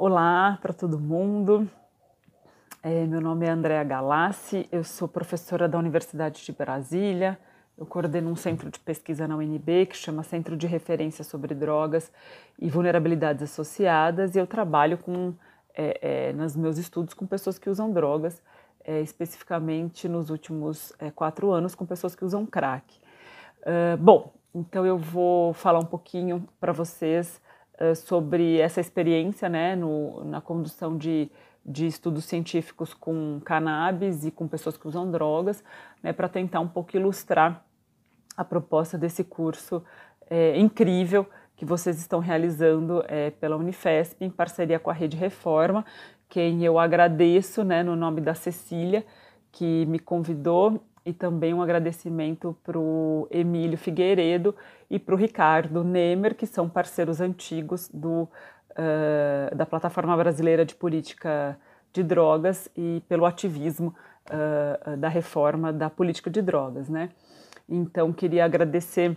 Olá para todo mundo. É, meu nome é Andréa Galassi, eu sou professora da Universidade de Brasília. Eu coordeno um centro de pesquisa na UNB que chama Centro de Referência sobre Drogas e Vulnerabilidades Associadas e eu trabalho com, é, é, nos meus estudos com pessoas que usam drogas, é, especificamente nos últimos é, quatro anos com pessoas que usam crack. Uh, bom, então eu vou falar um pouquinho para vocês uh, sobre essa experiência né, no, na condução de, de estudos científicos com cannabis e com pessoas que usam drogas, né, para tentar um pouco ilustrar a proposta desse curso é, incrível que vocês estão realizando é, pela Unifesp em parceria com a Rede Reforma, quem eu agradeço né, no nome da Cecília, que me convidou e também um agradecimento para o Emílio Figueiredo e para o Ricardo Nemer, que são parceiros antigos do, uh, da Plataforma Brasileira de Política de Drogas e pelo ativismo uh, da reforma da política de drogas. Né? Então, queria agradecer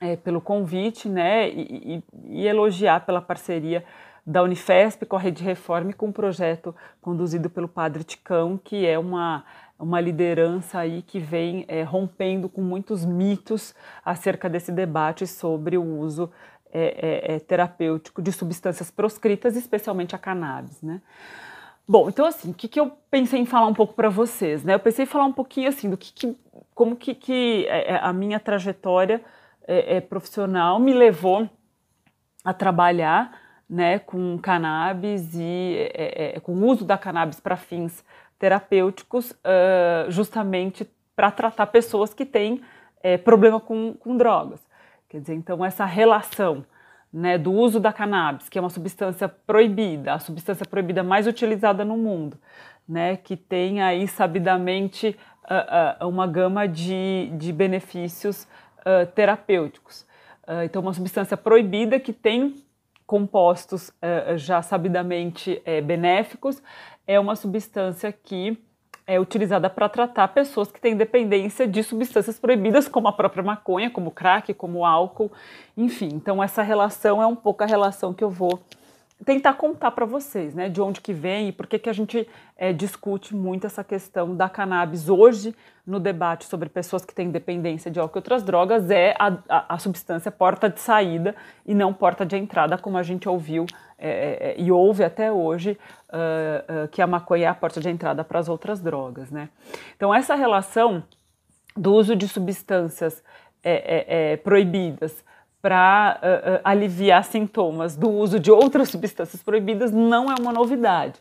é, pelo convite né, e, e, e elogiar pela parceria da Unifesp com a Rede Reforma e com um projeto conduzido pelo Padre Ticão, que é uma uma liderança aí que vem é, rompendo com muitos mitos acerca desse debate sobre o uso é, é, terapêutico de substâncias proscritas, especialmente a cannabis, né? Bom, então assim, o que, que eu pensei em falar um pouco para vocês, né? Eu pensei em falar um pouquinho assim do que, que como que, que a minha trajetória profissional me levou a trabalhar, né, com cannabis e com o uso da cannabis para fins terapêuticos uh, justamente para tratar pessoas que têm é, problema com, com drogas. Quer dizer, então essa relação né, do uso da cannabis, que é uma substância proibida, a substância proibida mais utilizada no mundo, né, que tem aí sabidamente uh, uh, uma gama de, de benefícios terapêuticos. então, uma substância proibida que tem compostos já sabidamente eh, benéficos é uma substância que é utilizada para tratar pessoas que têm dependência de substâncias proibidas, como a própria maconha, como crack, como álcool, enfim. Então essa relação é um pouco a relação que eu vou tentar contar para vocês, né, de onde que vem e por que que a gente é, discute muito essa questão da cannabis hoje no debate sobre pessoas que têm dependência de álcool e outras drogas é a, a, a substância porta de saída e não porta de entrada, como a gente ouviu é, é, e ouve até hoje uh, uh, que a maconha é a porta de entrada para as outras drogas, né? Então essa relação do uso de substâncias proibidas para uh, uh, aliviar sintomas do uso de outras substâncias proibidas não é uma novidade.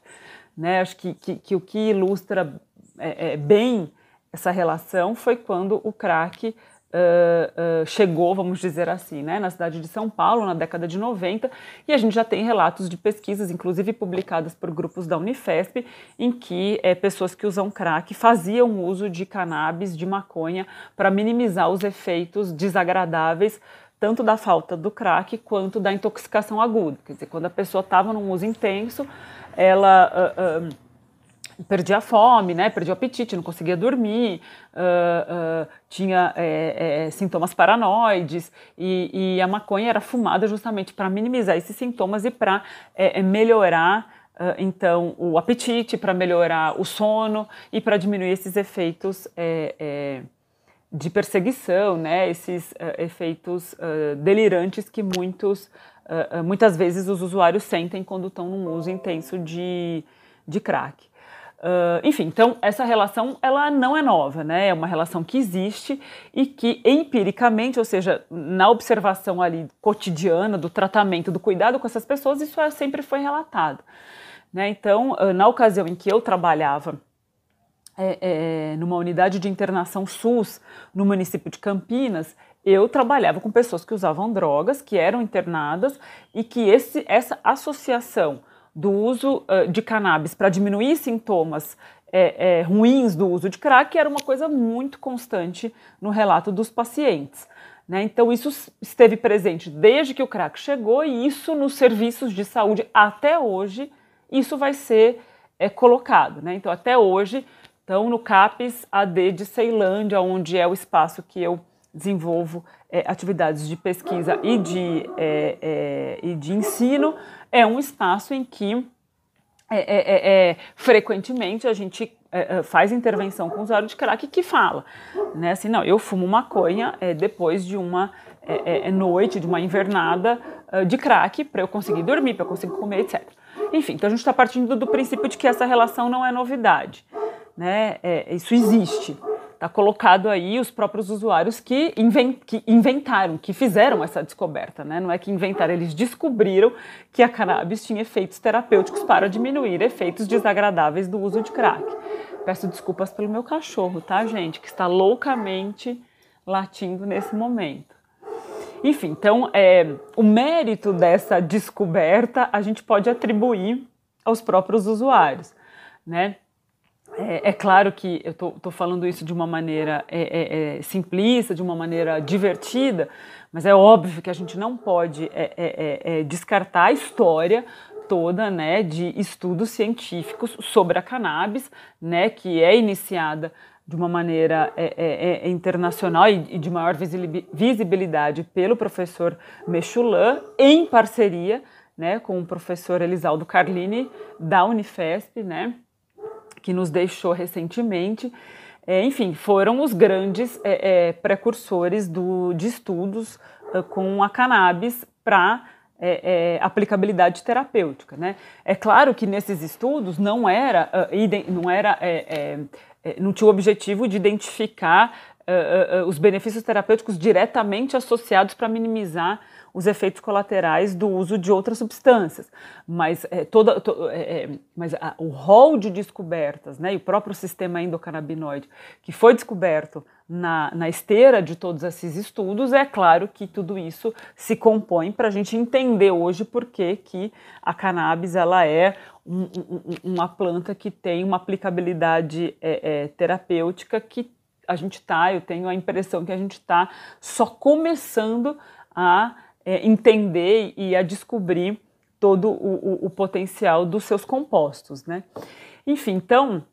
Né? Acho que, que, que o que ilustra é, é, bem essa relação foi quando o crack uh, chegou, vamos dizer assim, né, na cidade de São Paulo, na década de 90, e a gente já tem relatos de pesquisas, inclusive publicadas por grupos da Unifesp, em que é, pessoas que usam crack faziam uso de cannabis, de maconha, para minimizar os efeitos desagradáveis tanto da falta do crack quanto da intoxicação aguda. Quer dizer, quando a pessoa estava num uso intenso, ela uh, uh, perdia a fome, né, perdia o apetite, não conseguia dormir, uh, tinha é, é, sintomas paranoides e, e, a maconha era fumada justamente para minimizar esses sintomas e para é, melhorar então o apetite, para melhorar o sono e para diminuir esses efeitos de perseguição, né, esses uh, efeitos uh, delirantes que muitos, uh, muitas vezes os usuários sentem quando estão num uso intenso de, de crack. enfim, então essa relação ela não é nova, né? É uma relação que existe e que empiricamente, ou seja, na observação ali cotidiana do tratamento, do cuidado com essas pessoas, isso é, sempre foi relatado. Né? Então, na ocasião em que eu trabalhava é, é, numa unidade de internação SUS no município de Campinas, eu trabalhava com pessoas que usavam drogas, que eram internadas e que esse, essa associação do uso uh, de cannabis para diminuir sintomas é, é, ruins do uso de crack era uma coisa muito constante no relato dos pacientes. Né? Então, isso esteve presente desde que o crack chegou e isso nos serviços de saúde até hoje, isso vai ser é, colocado. Né? Então, até hoje, então, no CAPES AD de Ceilândia, onde é o espaço que eu desenvolvo é, atividades de pesquisa e de, é, é, e de ensino, é um espaço em que é, é, é, frequentemente a gente faz intervenção com usuário de crack que fala, né? Assim, não, eu fumo maconha depois de uma noite, de uma invernada de crack para eu conseguir dormir, para eu conseguir comer, etc. Enfim, então a gente está partindo do princípio de que essa relação não é novidade, né? isso existe. Está colocado aí os próprios usuários que, que, inventaram, que fizeram essa descoberta. Né? Não é que inventaram, eles descobriram que a cannabis tinha efeitos terapêuticos para diminuir efeitos desagradáveis do uso de crack. Peço desculpas pelo meu cachorro, tá, gente? Que está loucamente latindo nesse momento. Enfim, então, é, o mérito dessa descoberta a gente pode atribuir aos próprios usuários, né? É, é, claro que eu estou falando isso de uma maneira é, é, é, simplista, de uma maneira divertida, mas é óbvio que a gente não pode é, é, descartar a história toda né, de estudos científicos sobre a cannabis, né, que é iniciada de uma maneira internacional e, e, de maior visibilidade pelo professor Mechulan, em parceria né, com o professor Elisaldo Carlini, da Unifesp, né, que nos deixou recentemente. É, enfim, foram os grandes é, é, precursores do, de estudos com a cannabis para é, é, aplicabilidade terapêutica. Né? É claro que nesses estudos não era, não, era é, não tinha o objetivo de identificar os benefícios terapêuticos diretamente associados para minimizar os efeitos colaterais do uso de outras substâncias. Mas, é, toda, to, é, é, mas a, o rol de descobertas né, e o próprio sistema endocannabinoide que foi descoberto na, na esteira de todos esses estudos, é claro que tudo isso se compõe para a gente entender hoje por que, que a cannabis ela é um, um, uma planta que tem uma aplicabilidade é, é, terapêutica que a gente está, eu tenho a impressão que a gente está só começando a é, entender e a descobrir todo o, o, o, potencial dos seus compostos, né? Enfim, então,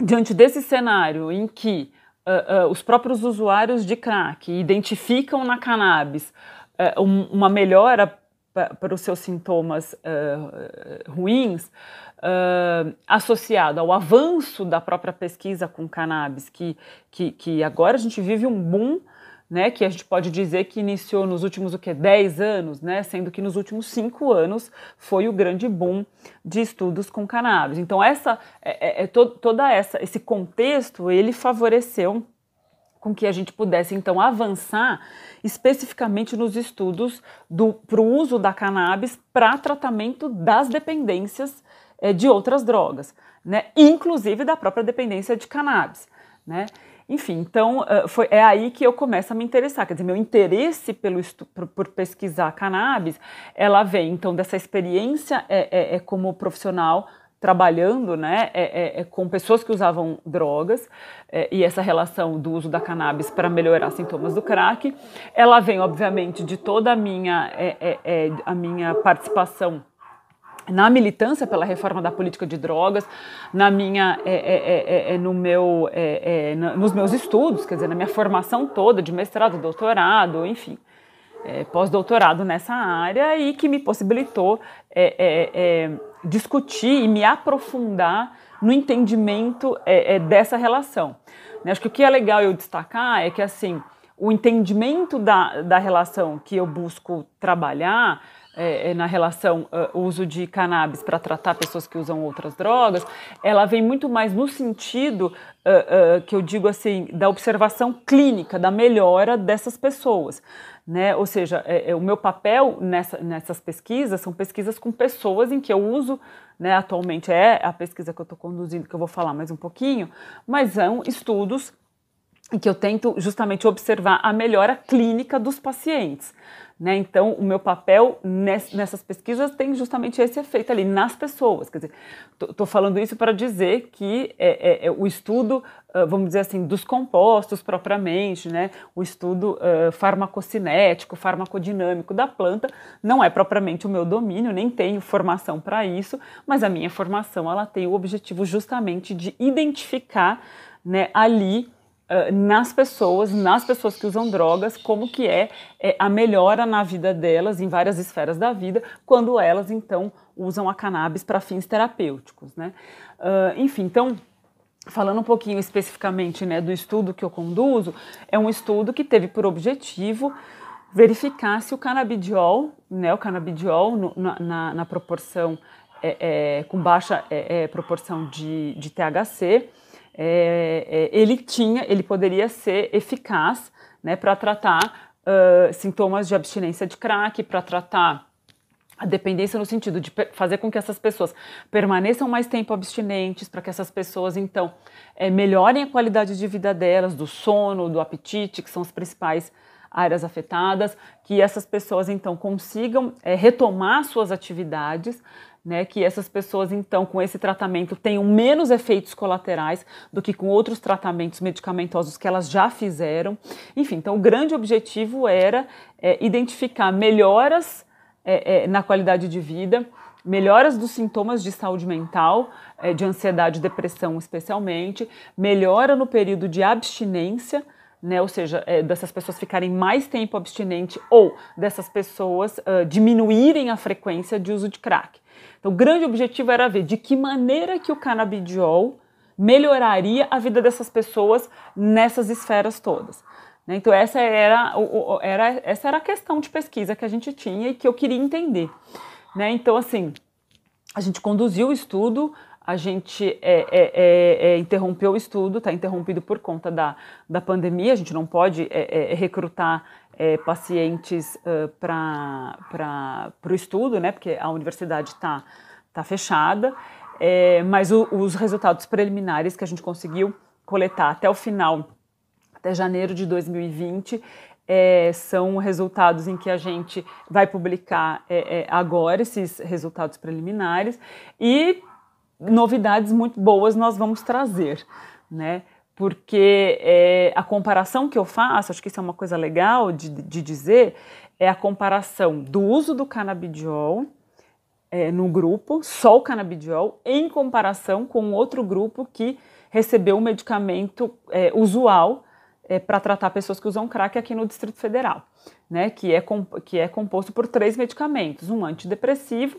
diante desse cenário em que uh, uh, os próprios usuários de crack identificam na cannabis uh, um, uma melhora para os seus sintomas ruins, associado ao avanço da própria pesquisa com cannabis, que, que, que agora a gente vive um boom né, que a gente pode dizer que iniciou nos últimos o que 10 anos, né, sendo que nos últimos cinco anos foi o grande boom de estudos com cannabis. Então essa é, é, é to, toda essa esse contexto ele favoreceu com que a gente pudesse então avançar especificamente nos estudos para o uso da cannabis para tratamento das dependências é, de outras drogas, né, inclusive da própria dependência de cannabis, né. Enfim, então foi, é aí que eu começo a me interessar. Quer dizer, meu interesse pelo por, por pesquisar cannabis, ela vem então dessa experiência é, é, é como profissional trabalhando né, é, é, é, com pessoas que usavam drogas é, e essa relação do uso da cannabis para melhorar sintomas do crack. Ela vem, obviamente, de toda a minha, é, a minha participação na militância pela reforma da política de drogas, na minha, é, é, é, é no meu, é, é, nos meus estudos, quer dizer, na minha formação toda de mestrado, doutorado, enfim, pós-doutorado nessa área e que me possibilitou discutir e me aprofundar no entendimento dessa relação. Né, acho que o que é legal eu destacar é que assim o entendimento da, da relação que eu busco trabalhar é, é, na relação uh, uso de cannabis para tratar pessoas que usam outras drogas, ela vem muito mais no sentido uh, uh, que eu digo assim da observação clínica, da melhora dessas pessoas. Né? Ou seja, é, é, o meu papel nessa, nessas pesquisas são pesquisas com pessoas em que eu uso, né, atualmente é a pesquisa que eu estou conduzindo, que eu vou falar mais um pouquinho, mas são estudos em que eu tento justamente observar a melhora clínica dos pacientes. Né? Então, o meu papel nessas pesquisas tem justamente esse efeito ali nas pessoas. Quer dizer, estou falando isso para dizer que é, é, é o estudo, uh, vamos dizer assim, dos compostos propriamente, né? o estudo uh, farmacocinético, farmacodinâmico da planta, não é propriamente o meu domínio, nem tenho formação para isso, mas a minha formação ela tem o objetivo justamente de identificar né, ali nas pessoas, nas pessoas que usam drogas, como que é, é, a melhora na vida delas, em várias esferas da vida, quando elas então usam a cannabis para fins terapêuticos, né? Uh, enfim, então falando um pouquinho especificamente né, do estudo que eu conduzo, é um estudo que teve por objetivo verificar se o canabidiol, né, o canabidiol no, na, na, proporção é, é, com baixa é, é proporção de, de THC, é, é, ele tinha, ele poderia ser eficaz né, para tratar uh, sintomas de abstinência de crack, para tratar a dependência no sentido de fazer com que essas pessoas permaneçam mais tempo abstinentes, para que essas pessoas então é, melhorem a qualidade de vida delas, do sono, do apetite, que são as principais áreas afetadas, que essas pessoas então consigam é, retomar suas atividades, né, que essas pessoas, então, com esse tratamento tenham menos efeitos colaterais do que com outros tratamentos medicamentosos que elas já fizeram. Enfim, então, o grande objetivo era é, identificar melhoras é, é, na qualidade de vida, melhoras dos sintomas de saúde mental, é, de ansiedade e depressão especialmente, melhora no período de abstinência, né, ou seja, é, dessas pessoas ficarem mais tempo abstinente ou dessas pessoas uh, diminuírem a frequência de uso de crack. Então, o grande objetivo era ver de que maneira que o canabidiol melhoraria a vida dessas pessoas nessas esferas todas. Né? Então, essa era, era, essa era a questão de pesquisa que a gente tinha e que eu queria entender. Né? Então, assim, a gente conduziu o estudo, a gente é, é, é, é interrompeu o estudo, está interrompido por conta da, da pandemia, a gente não pode é, é, pacientes uh, para o estudo, né, porque a universidade está tá fechada, mas o, os resultados preliminares que a gente conseguiu coletar até o final até janeiro de 2020, é, são resultados em que a gente vai publicar é, é, agora esses resultados preliminares. E novidades muito boas nós vamos trazer, né? Porque é, a comparação que eu faço, acho que isso é uma coisa legal de, de dizer, é a comparação do uso do canabidiol é, no grupo, só o canabidiol, em comparação com outro grupo que recebeu o medicamento é, usual é, para tratar pessoas que usam crack aqui no Distrito Federal, né, que, é que é composto por três medicamentos, um antidepressivo,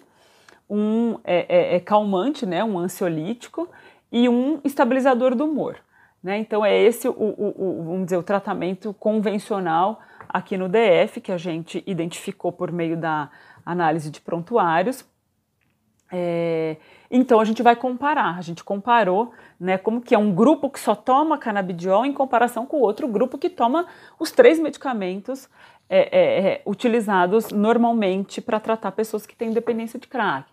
um é, é, calmante, né, um ansiolítico e um estabilizador do humor. Né? Então é esse o, o, o, vamos dizer, o tratamento convencional aqui no DF que a gente identificou por meio da análise de prontuários. É, então a gente vai comparar, a gente comparou né, como que é um grupo que só toma canabidiol em comparação com o outro grupo que toma os três medicamentos é, é, é utilizados normalmente para tratar pessoas que têm dependência de crack.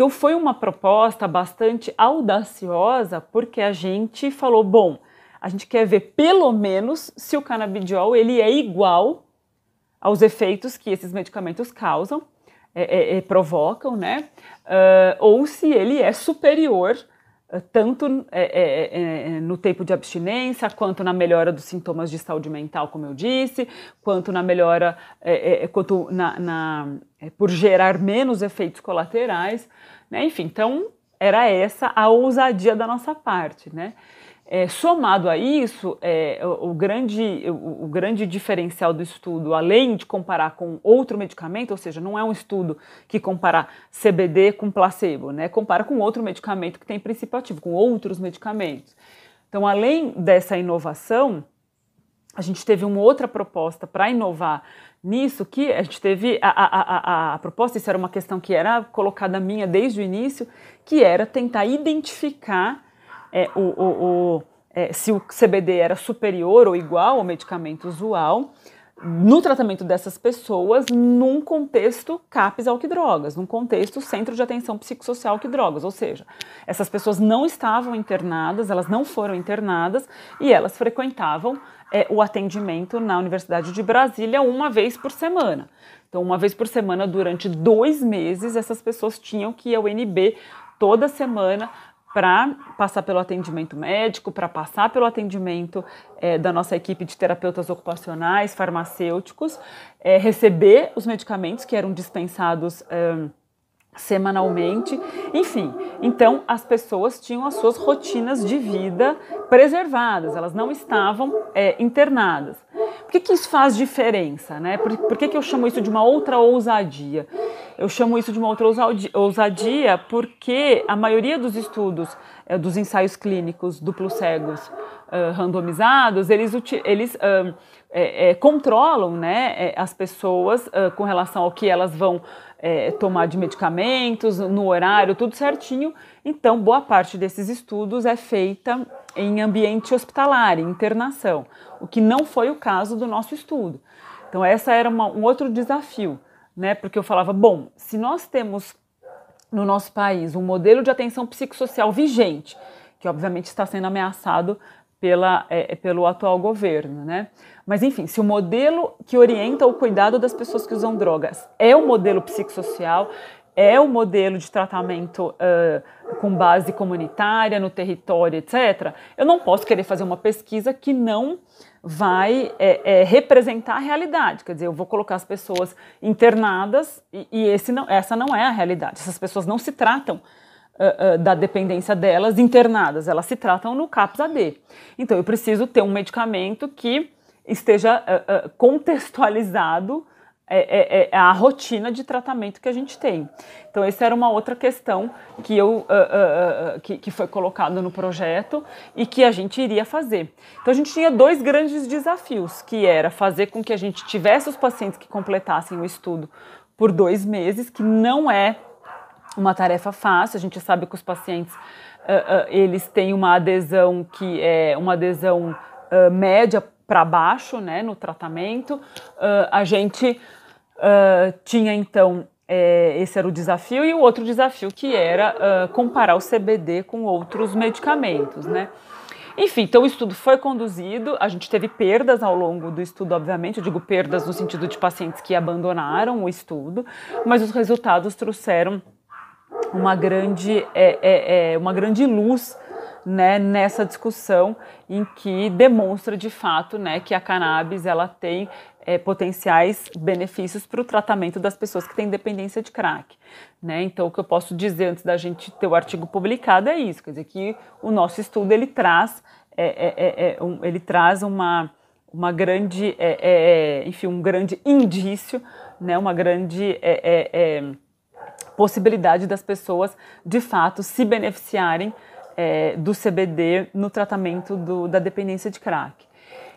Então foi uma proposta bastante audaciosa porque a gente falou, bom, a gente quer ver pelo menos se o canabidiol ele é igual aos efeitos que esses medicamentos causam é, é, é, provocam, né? Uh, ou se ele é superior tanto é, é, no tempo de abstinência, quanto na melhora dos sintomas de saúde mental, como eu disse, quanto na melhora, quanto na, na por gerar menos efeitos colaterais, né? Enfim, então era essa a ousadia da nossa parte, né? É, somado a isso, é, o, o, grande, o, o, grande diferencial do estudo, além de comparar com outro medicamento, ou seja, não é um estudo que compara CBD com placebo, né? compara com outro medicamento que tem princípio ativo, com outros medicamentos. Então, além dessa inovação, a gente teve uma outra proposta para inovar nisso, que a gente teve a, a, a, a, proposta, isso era uma questão que era colocada minha desde o início, que era tentar identificar é, o, o, o é, se o CBD era superior ou igual ao medicamento usual no tratamento dessas pessoas num contexto CAPS ao que drogas, num contexto Centro de Atenção Psicossocial que drogas, ou seja, essas pessoas não estavam internadas, elas não foram internadas e elas frequentavam é, o atendimento na Universidade de Brasília uma vez por semana. Então, uma vez por semana, durante dois meses, essas pessoas tinham que ir ao NB toda semana para passar pelo atendimento médico, para passar pelo atendimento é, da nossa equipe de terapeutas ocupacionais, farmacêuticos, é, receber os medicamentos que eram dispensados é, semanalmente, enfim. Então as pessoas tinham as suas rotinas de vida preservadas, elas não estavam é, internadas. Por que, que isso faz diferença, né? Por, por que, que eu chamo isso de uma outra ousadia? Eu chamo isso de uma outra ousadia porque a maioria dos estudos, é, dos ensaios clínicos duplos cegos uh, randomizados, eles, eles uh, é, é, controlam né, as pessoas uh, com relação ao que elas vão é, tomar de medicamentos, no horário, tudo certinho. Então, boa parte desses estudos é feita em ambiente hospitalar, em internação, o que não foi o caso do nosso estudo. Então, essa era uma, um outro desafio, né? Porque eu falava, bom, se nós temos no nosso país um modelo de atenção psicossocial vigente, que obviamente está sendo ameaçado pela, é, pelo atual governo, né? Mas enfim, se o modelo que orienta o cuidado das pessoas que usam drogas é o modelo psicossocial, é o modelo de tratamento uh, com base comunitária, no território, etc., eu não posso querer fazer uma pesquisa que não vai é, é, representar a realidade. Quer dizer, eu vou colocar as pessoas internadas e, e não, essa não é a realidade. Essas pessoas não se tratam uh, uh, da dependência delas internadas, elas se tratam no CAPS-AD. Então, eu preciso ter um medicamento que esteja uh, uh, contextualizado é, é, é, a rotina de tratamento que a gente tem. Então, essa era uma outra questão que, eu, uh, que, que, foi colocado no projeto e que a gente iria fazer. Então, a gente tinha dois grandes desafios, que era fazer com que a gente tivesse os pacientes que completassem o estudo por dois meses, que não é uma tarefa fácil. A gente sabe que os pacientes eles têm uma adesão que é uma adesão média para baixo né, no tratamento. Uh, a gente uh, tinha então é, esse era o desafio e o outro desafio que era uh, comparar o CBD com outros medicamentos, né? Enfim, então o estudo foi conduzido, a gente teve perdas ao longo do estudo, obviamente, eu digo perdas no sentido de pacientes que abandonaram o estudo, mas os resultados trouxeram uma grande, é, é, é uma grande luz né, nessa discussão em que demonstra de fato né, que a cannabis ela tem é, potenciais benefícios para o tratamento das pessoas que têm dependência de crack. Né? Então, o que eu posso dizer antes da gente ter o artigo publicado é isso, quer dizer que o nosso estudo ele traz, é, é, é, é um, ele traz uma, uma grande, enfim, um grande indício, né, uma grande possibilidade das pessoas de fato se beneficiarem é, do CBD no tratamento do, da dependência de crack.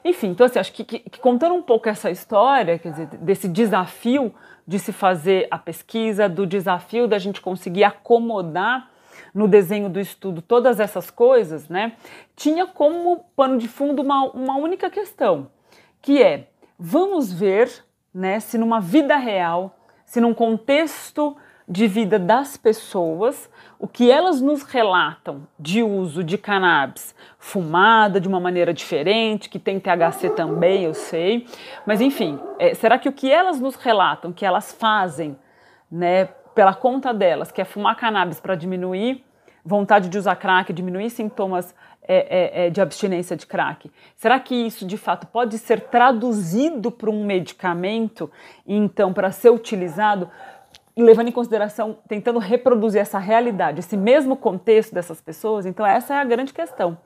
Enfim, então assim, acho que, que, que, contando um pouco essa história, quer dizer, desse desafio de se fazer a pesquisa, do desafio da gente conseguir acomodar no desenho do estudo todas essas coisas, né, tinha como pano de fundo uma, uma única questão, que é, vamos ver né, se numa vida real, se num contexto de vida das pessoas, o que elas nos relatam de uso de cannabis fumada de uma maneira diferente, que tem THC também, eu sei, mas enfim, é, será que o que elas nos relatam, que elas fazem, né, pela conta delas, que é fumar cannabis para diminuir vontade de usar crack, diminuir sintomas é, é, é, de abstinência de crack. Será que isso de fato pode ser traduzido para um medicamento então para ser utilizado? Levando em consideração, tentando reproduzir essa realidade, esse mesmo contexto dessas pessoas, então essa é a grande questão.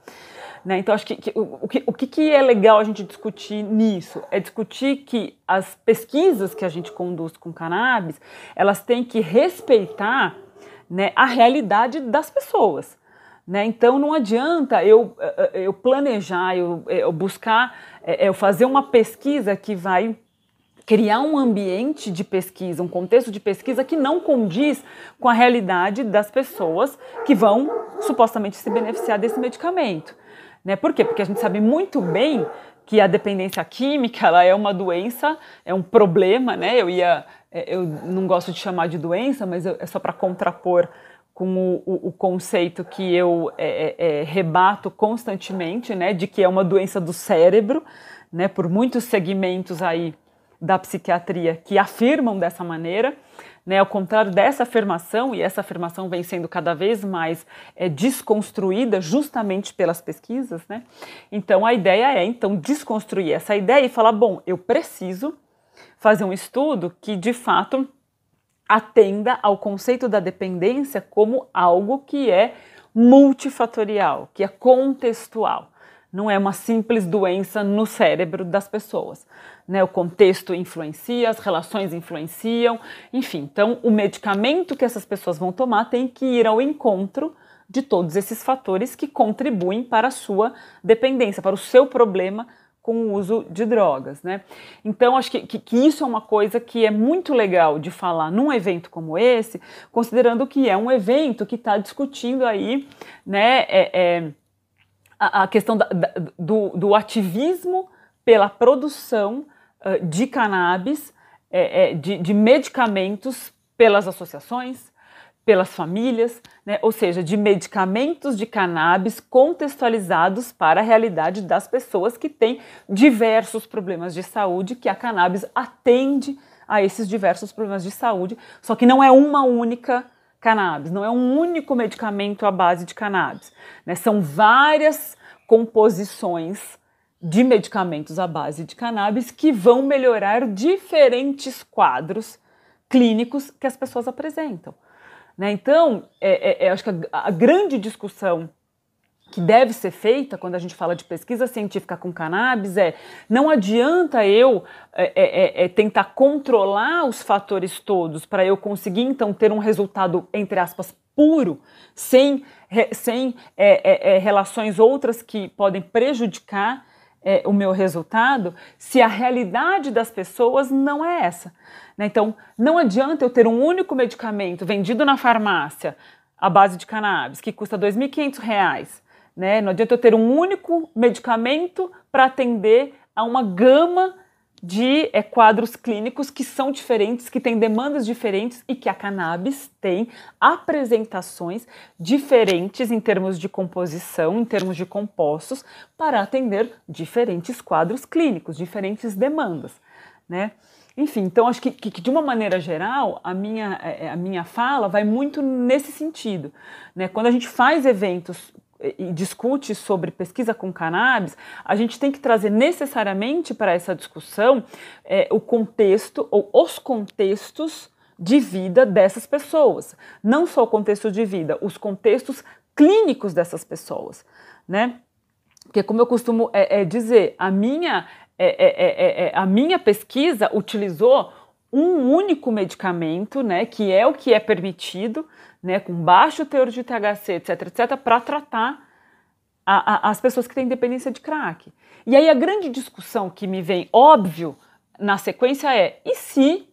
Né? Então, acho que, que, o, que, o que é legal a gente discutir nisso? É discutir que as pesquisas que a gente conduz com cannabis, elas têm que respeitar né, a realidade das pessoas. Né? Então, não adianta eu, eh, eh, eu planejar, eu, eu buscar, eh, eu fazer uma pesquisa que vai criar um ambiente de pesquisa, um contexto de pesquisa que não condiz com a realidade das pessoas que vão supostamente se beneficiar desse medicamento. Né? Por quê? Porque a gente sabe muito bem que a dependência química ela é uma doença, é um problema, né? Eu ia, é, eu não gosto de chamar de doença, mas é só para contrapor com o, o, conceito que eu é, é, é, rebato constantemente, né, de que é uma doença do cérebro, né, por muitos segmentos aí da psiquiatria que afirmam dessa maneira, né, ao contrário dessa afirmação, e essa afirmação vem sendo cada vez mais é, desconstruída justamente pelas pesquisas, né? Então a ideia é então desconstruir essa ideia e falar, bom, eu preciso fazer um estudo que de fato atenda ao conceito da dependência como algo que é multifatorial, que é contextual. Não é uma simples doença no cérebro das pessoas. Né? O contexto influencia, as relações influenciam, enfim. Então, o medicamento que essas pessoas vão tomar tem que ir ao encontro de todos esses fatores que contribuem para a sua dependência, para o seu problema com o uso de drogas, né? Então, acho que, que, que, isso é uma coisa que é muito legal de falar num evento como esse, considerando que é um evento que está discutindo aí, né, é, é, a, a, questão da, da, do, do, ativismo pela produção uh, de cannabis, é, é, de, de medicamentos pelas associações, pelas famílias, né? ou seja, de medicamentos de cannabis contextualizados para a realidade das pessoas que têm diversos problemas de saúde, que a cannabis atende a esses diversos problemas de saúde, só que não é uma única cannabis, não é um único medicamento à base de cannabis, né? são várias composições de medicamentos à base de cannabis que vão melhorar diferentes quadros clínicos que as pessoas apresentam. Né? Então, é, é, é, acho que a, a, grande discussão que deve ser feita quando a gente fala de pesquisa científica com cannabis é não adianta eu é, é, é tentar controlar os fatores todos para eu conseguir então ter um resultado entre aspas puro sem sem relações outras que podem prejudicar o meu resultado se a realidade das pessoas não é essa. Né? Então, não adianta eu ter um único medicamento vendido na farmácia à base de cannabis, que custa R$ 2.500. Né? Não adianta eu ter um único medicamento para atender a uma gama de é, quadros clínicos que são diferentes, que têm demandas diferentes e que a cannabis tem apresentações diferentes em termos de composição, em termos de compostos, para atender diferentes quadros clínicos, diferentes demandas. Né? Enfim, então acho que, que, de uma maneira geral a minha, é, é, a minha fala vai muito nesse sentido. Né? Quando a gente faz eventos e discute sobre pesquisa com cannabis, a gente tem que trazer necessariamente para essa discussão é, o contexto ou os contextos de vida dessas pessoas. Não só o contexto de vida, os contextos clínicos dessas pessoas, né? Porque, como eu costumo é, é dizer, a minha é é, é, a minha pesquisa utilizou um único medicamento, né, que é o que é permitido, né, com baixo teor de THC, etc, etc, para tratar a, a, as pessoas que têm dependência de crack. E aí a grande discussão que me vem, óbvio, na sequência é: e se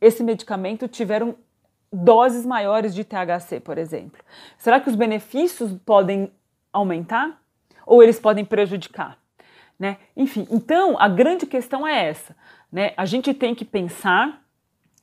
esse medicamento tiver um, doses maiores de THC, por exemplo? Será que os benefícios podem aumentar ou eles podem prejudicar? Né? Enfim, então a grande questão é essa. Né? A gente tem que pensar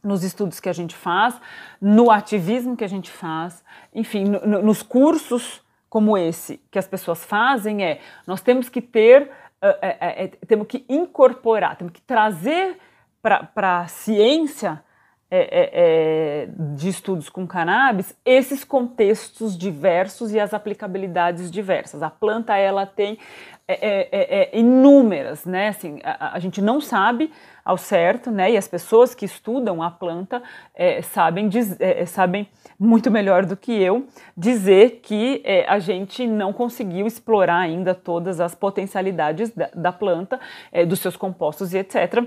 nos estudos que a gente faz, no ativismo que a gente faz, enfim, no, no, nos cursos como esse que as pessoas fazem, é nós temos que ter, uh, é, é, temos que incorporar, temos que trazer para a ciência é, é, é, de estudos com cannabis esses contextos diversos e as aplicabilidades diversas. A planta ela tem é, é, é, é, inúmeras, né? Assim, a, a, gente não sabe ao certo, né? E as pessoas que estudam a planta é, sabem, diz, é, sabem muito melhor do que eu dizer que a gente não conseguiu explorar ainda todas as potencialidades da, da planta, dos seus compostos e etc.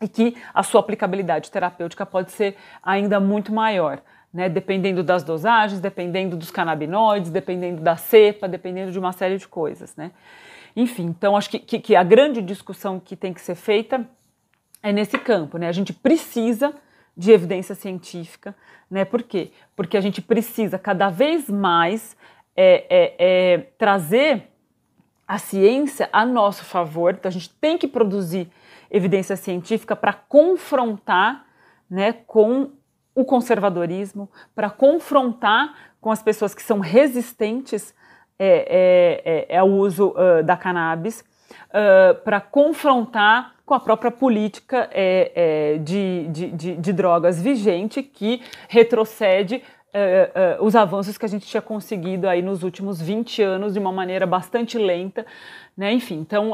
E que a sua aplicabilidade terapêutica pode ser ainda muito maior. Né, dependendo das dosagens, dependendo dos canabinoides, dependendo da cepa, dependendo de uma série de coisas. Né? Enfim, então acho que, que, que a grande discussão que tem que ser feita é nesse campo, né? A gente precisa de evidência científica, né? Por quê? Porque a gente precisa cada vez mais é, é, é, trazer a ciência a nosso favor. Então a gente tem que produzir evidência científica para confrontar, né, com o conservadorismo, para confrontar com as pessoas que são resistentes é, é, é, é o uso uh, da cannabis uh, para confrontar com a própria política é, é, de, de, de, de, drogas vigente que retrocede uh, os avanços que a gente tinha conseguido aí nos últimos 20 anos de uma maneira bastante lenta. Né? Enfim, então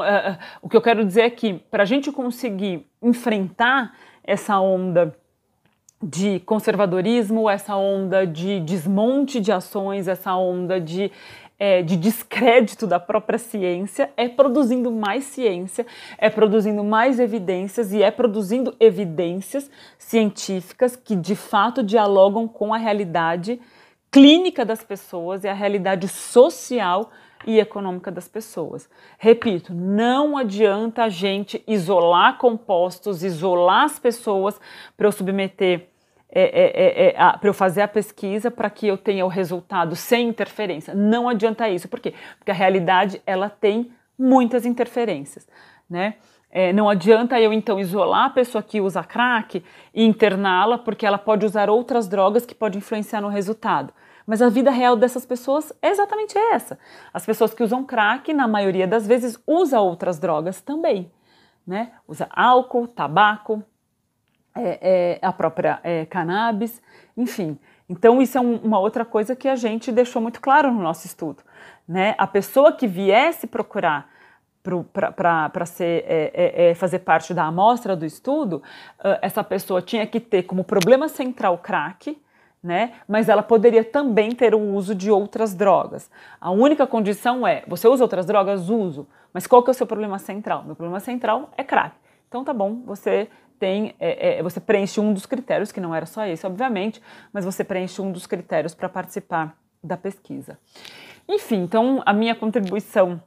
o que eu quero dizer é que para a gente conseguir enfrentar essa onda de conservadorismo, essa onda de desmonte de ações, essa onda de é, de descrédito da própria ciência, é produzindo mais ciência, é produzindo mais evidências e é produzindo evidências científicas que de fato dialogam com a realidade clínica das pessoas e a realidade social e econômica das pessoas. Repito, não adianta a gente isolar compostos, isolar as pessoas para eu submeter é, é, é, é para eu fazer a pesquisa para que eu tenha o resultado sem interferência. Não adianta isso. Por quê? Porque a realidade ela tem muitas interferências, né? É, não adianta eu então isolar a pessoa que usa crack e interná-la, porque ela pode usar outras drogas que podem influenciar no resultado. Mas a vida real dessas pessoas é exatamente essa. As pessoas que usam crack, na maioria das vezes, usa outras drogas também, né? Usa álcool, tabaco, é, é, a própria é, cannabis, enfim. Então, isso é um, uma outra coisa que a gente deixou muito claro no nosso estudo. Né? A pessoa que viesse procurar para é, é, é, fazer parte da amostra do estudo, essa pessoa tinha que ter como problema central crack, né? Mas ela poderia também ter o uso de outras drogas. A única condição é: você usa outras drogas? Uso. Mas qual que é o seu problema central? Meu problema central é crack. Então tá bom, você tem, é, é, você preenche um dos critérios, que não era só esse, obviamente, mas você preenche um dos critérios para participar da pesquisa. Enfim, então a minha contribuição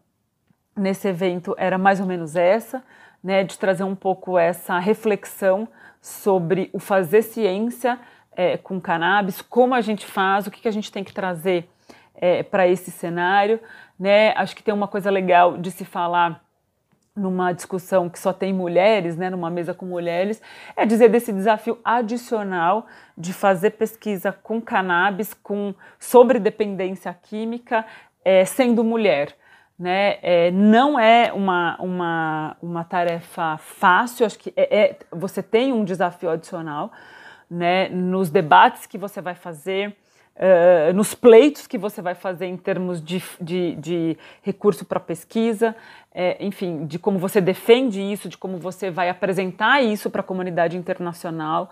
nesse evento era mais ou menos essa, né, de trazer um pouco essa reflexão sobre o fazer ciência é, com cannabis, como a gente faz, o que, que a gente tem que trazer é, para esse cenário. Né? Acho que tem uma coisa legal de se falar numa discussão que só tem mulheres, né, numa mesa com mulheres, é dizer desse desafio adicional de fazer pesquisa com cannabis, com sobre dependência química, é, sendo mulher. Né? É, não é uma, uma, uma tarefa fácil, acho que é, é, você tem um desafio adicional né, nos debates que você vai fazer, Uh, nos pleitos que você vai fazer em termos de, de, de recurso para pesquisa, é, enfim, de como você defende isso, de como você vai apresentar isso para a comunidade internacional.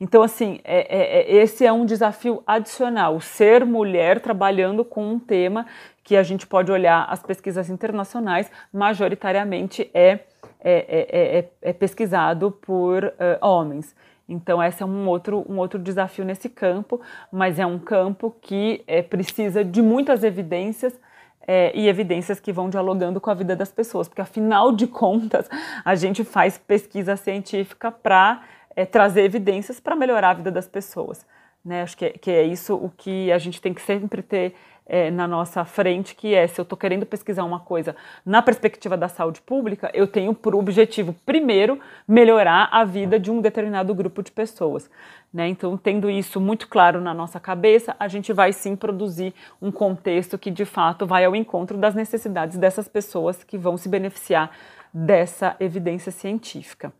Então, assim, é, é, é, esse é um desafio adicional, ser mulher trabalhando com um tema que a gente pode olhar as pesquisas internacionais, majoritariamente é, é, é pesquisado por uh, homens. Então, esse é um outro, um outro desafio nesse campo, mas é um campo que é, precisa de muitas evidências é, e evidências que vão dialogando com a vida das pessoas, porque afinal de contas a gente faz pesquisa científica para é, trazer evidências para melhorar a vida das pessoas. Né? Acho que é, que é isso o que a gente tem que sempre ter é, na nossa frente, que é se eu estou querendo pesquisar uma coisa na perspectiva da saúde pública, eu tenho por objetivo, primeiro, melhorar a vida de um determinado grupo de pessoas. Né? Então, tendo isso muito claro na nossa cabeça, a gente vai sim produzir um contexto que de fato vai ao encontro das necessidades dessas pessoas que vão se beneficiar dessa evidência científica.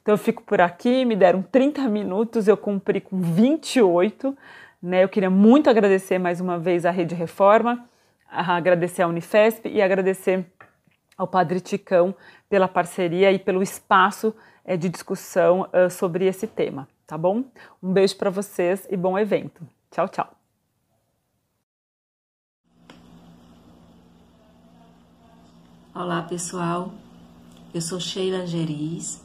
Então, eu fico por aqui, me deram 30 minutos, eu cumpri com 28. Né? Eu queria muito agradecer mais uma vez à Rede Reforma, agradecer à Unifesp e agradecer ao Padre Ticão pela parceria e pelo espaço é, de discussão uh, sobre esse tema, tá bom? Um beijo para vocês e bom evento. Tchau, tchau. Olá, pessoal. Eu sou Sheila Geriz.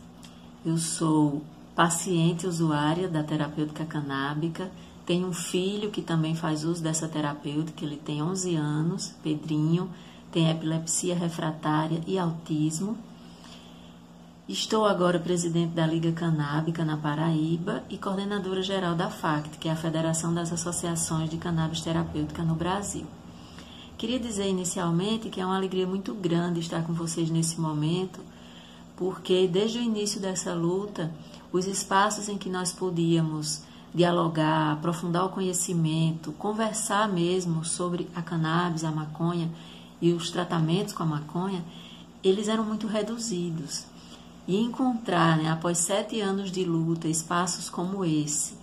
Eu sou paciente usuária da terapêutica canábica tem um filho que também faz uso dessa terapêutica, ele tem 11 anos, Pedrinho, tem epilepsia refratária e autismo. Estou agora presidente da Liga Canábica na Paraíba e coordenadora geral da FACT, que é a Federação das Associações de Cannabis Terapêutica no Brasil. Queria dizer inicialmente que é uma alegria muito grande estar com vocês nesse momento, porque desde o início dessa luta, os espaços em que nós podíamos dialogar, aprofundar o conhecimento, conversar mesmo sobre a cannabis, a maconha e os tratamentos com a maconha, eles eram muito reduzidos. E encontrar, né, após sete anos de luta, espaços como esse,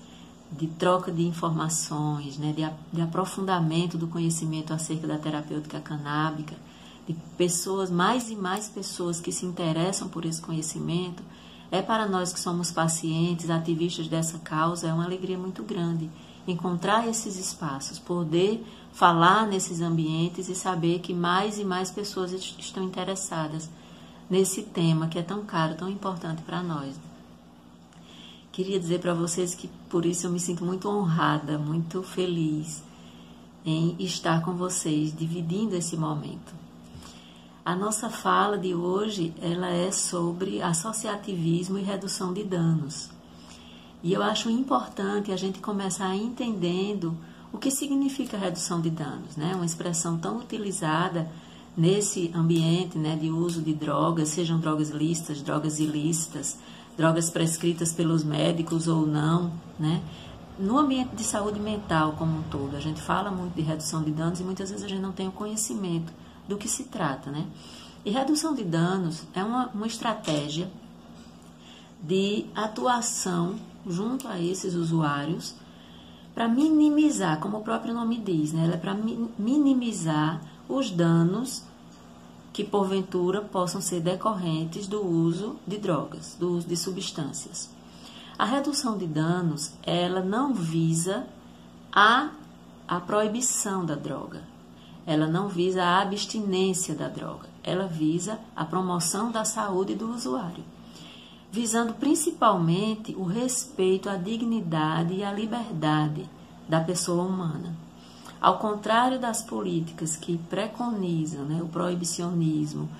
de troca de informações, né, de, de aprofundamento do conhecimento acerca da terapêutica canábica, de pessoas, mais e mais pessoas que se interessam por esse conhecimento, É para nós que somos pacientes, ativistas dessa causa, é uma alegria muito grande encontrar esses espaços, poder falar nesses ambientes e saber que mais e mais pessoas estão interessadas nesse tema que é tão caro, tão importante para nós. Queria dizer para vocês que por isso eu me sinto muito honrada, muito feliz em estar com vocês, dividindo esse momento. A nossa fala de hoje, ela é sobre associativismo e redução de danos. E eu acho importante a gente começar entendendo o que significa redução de danos, né? Uma expressão tão utilizada nesse ambiente, né, de uso de drogas, sejam drogas lícitas, drogas ilícitas, drogas prescritas pelos médicos ou não, né? No ambiente de saúde mental como um todo, a gente fala muito de redução de danos e muitas vezes a gente não tem o conhecimento do que se trata, né? E redução de danos é uma, uma estratégia de atuação junto a esses usuários para minimizar, como o próprio nome diz, né? Ela é para minimizar os danos que porventura possam ser decorrentes do uso de drogas, do uso de substâncias. A redução de danos, ela não visa a, a proibição da droga, ela não visa a abstinência da droga, ela visa a promoção da saúde do usuário visando principalmente o respeito à dignidade e à liberdade da pessoa humana. Ao contrário das políticas que preconizam né, o proibicionismo,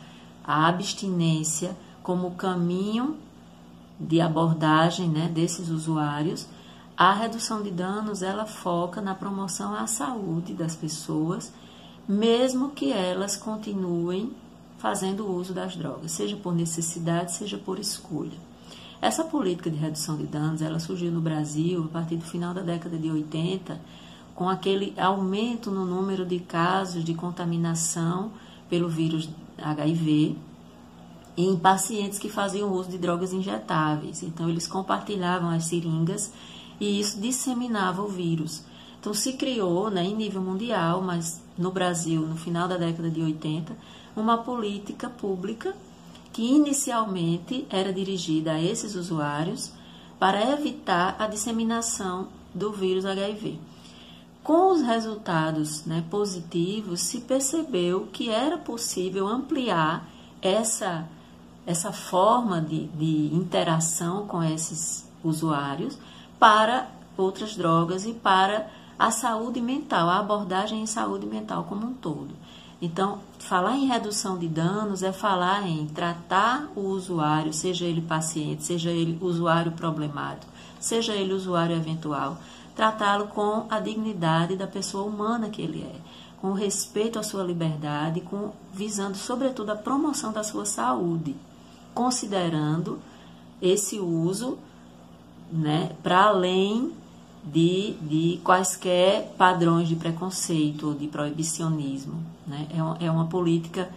a abstinência como caminho de abordagem né, desses usuários, a redução de danos ela foca na promoção à saúde das pessoas, mesmo que elas continuem fazendo uso das drogas, seja por necessidade, seja por escolha. Essa política de redução de danos, ela surgiu no Brasil a partir do final da década de 80, com aquele aumento no número de casos de contaminação pelo vírus HIV em pacientes que faziam uso de drogas injetáveis. Então, eles compartilhavam as seringas e isso disseminava o vírus. Então, se criou, né, em nível mundial, mas no Brasil, no final da década de 80, uma política pública que inicialmente era dirigida a esses usuários para evitar a disseminação do vírus HIV. Com os resultados né, positivos, se percebeu que era possível ampliar essa, essa forma de, de interação com esses usuários para outras drogas e para a saúde mental, a abordagem em saúde mental como um todo. Então, falar em redução de danos é falar em tratar o usuário, seja ele paciente, seja ele usuário problemático, seja ele usuário eventual, tratá-lo com a dignidade da pessoa humana que ele é, com respeito à sua liberdade, com visando sobretudo a promoção da sua saúde, considerando esse uso, né, para além de, de quaisquer padrões de preconceito ou de proibicionismo. Né? É, é uma política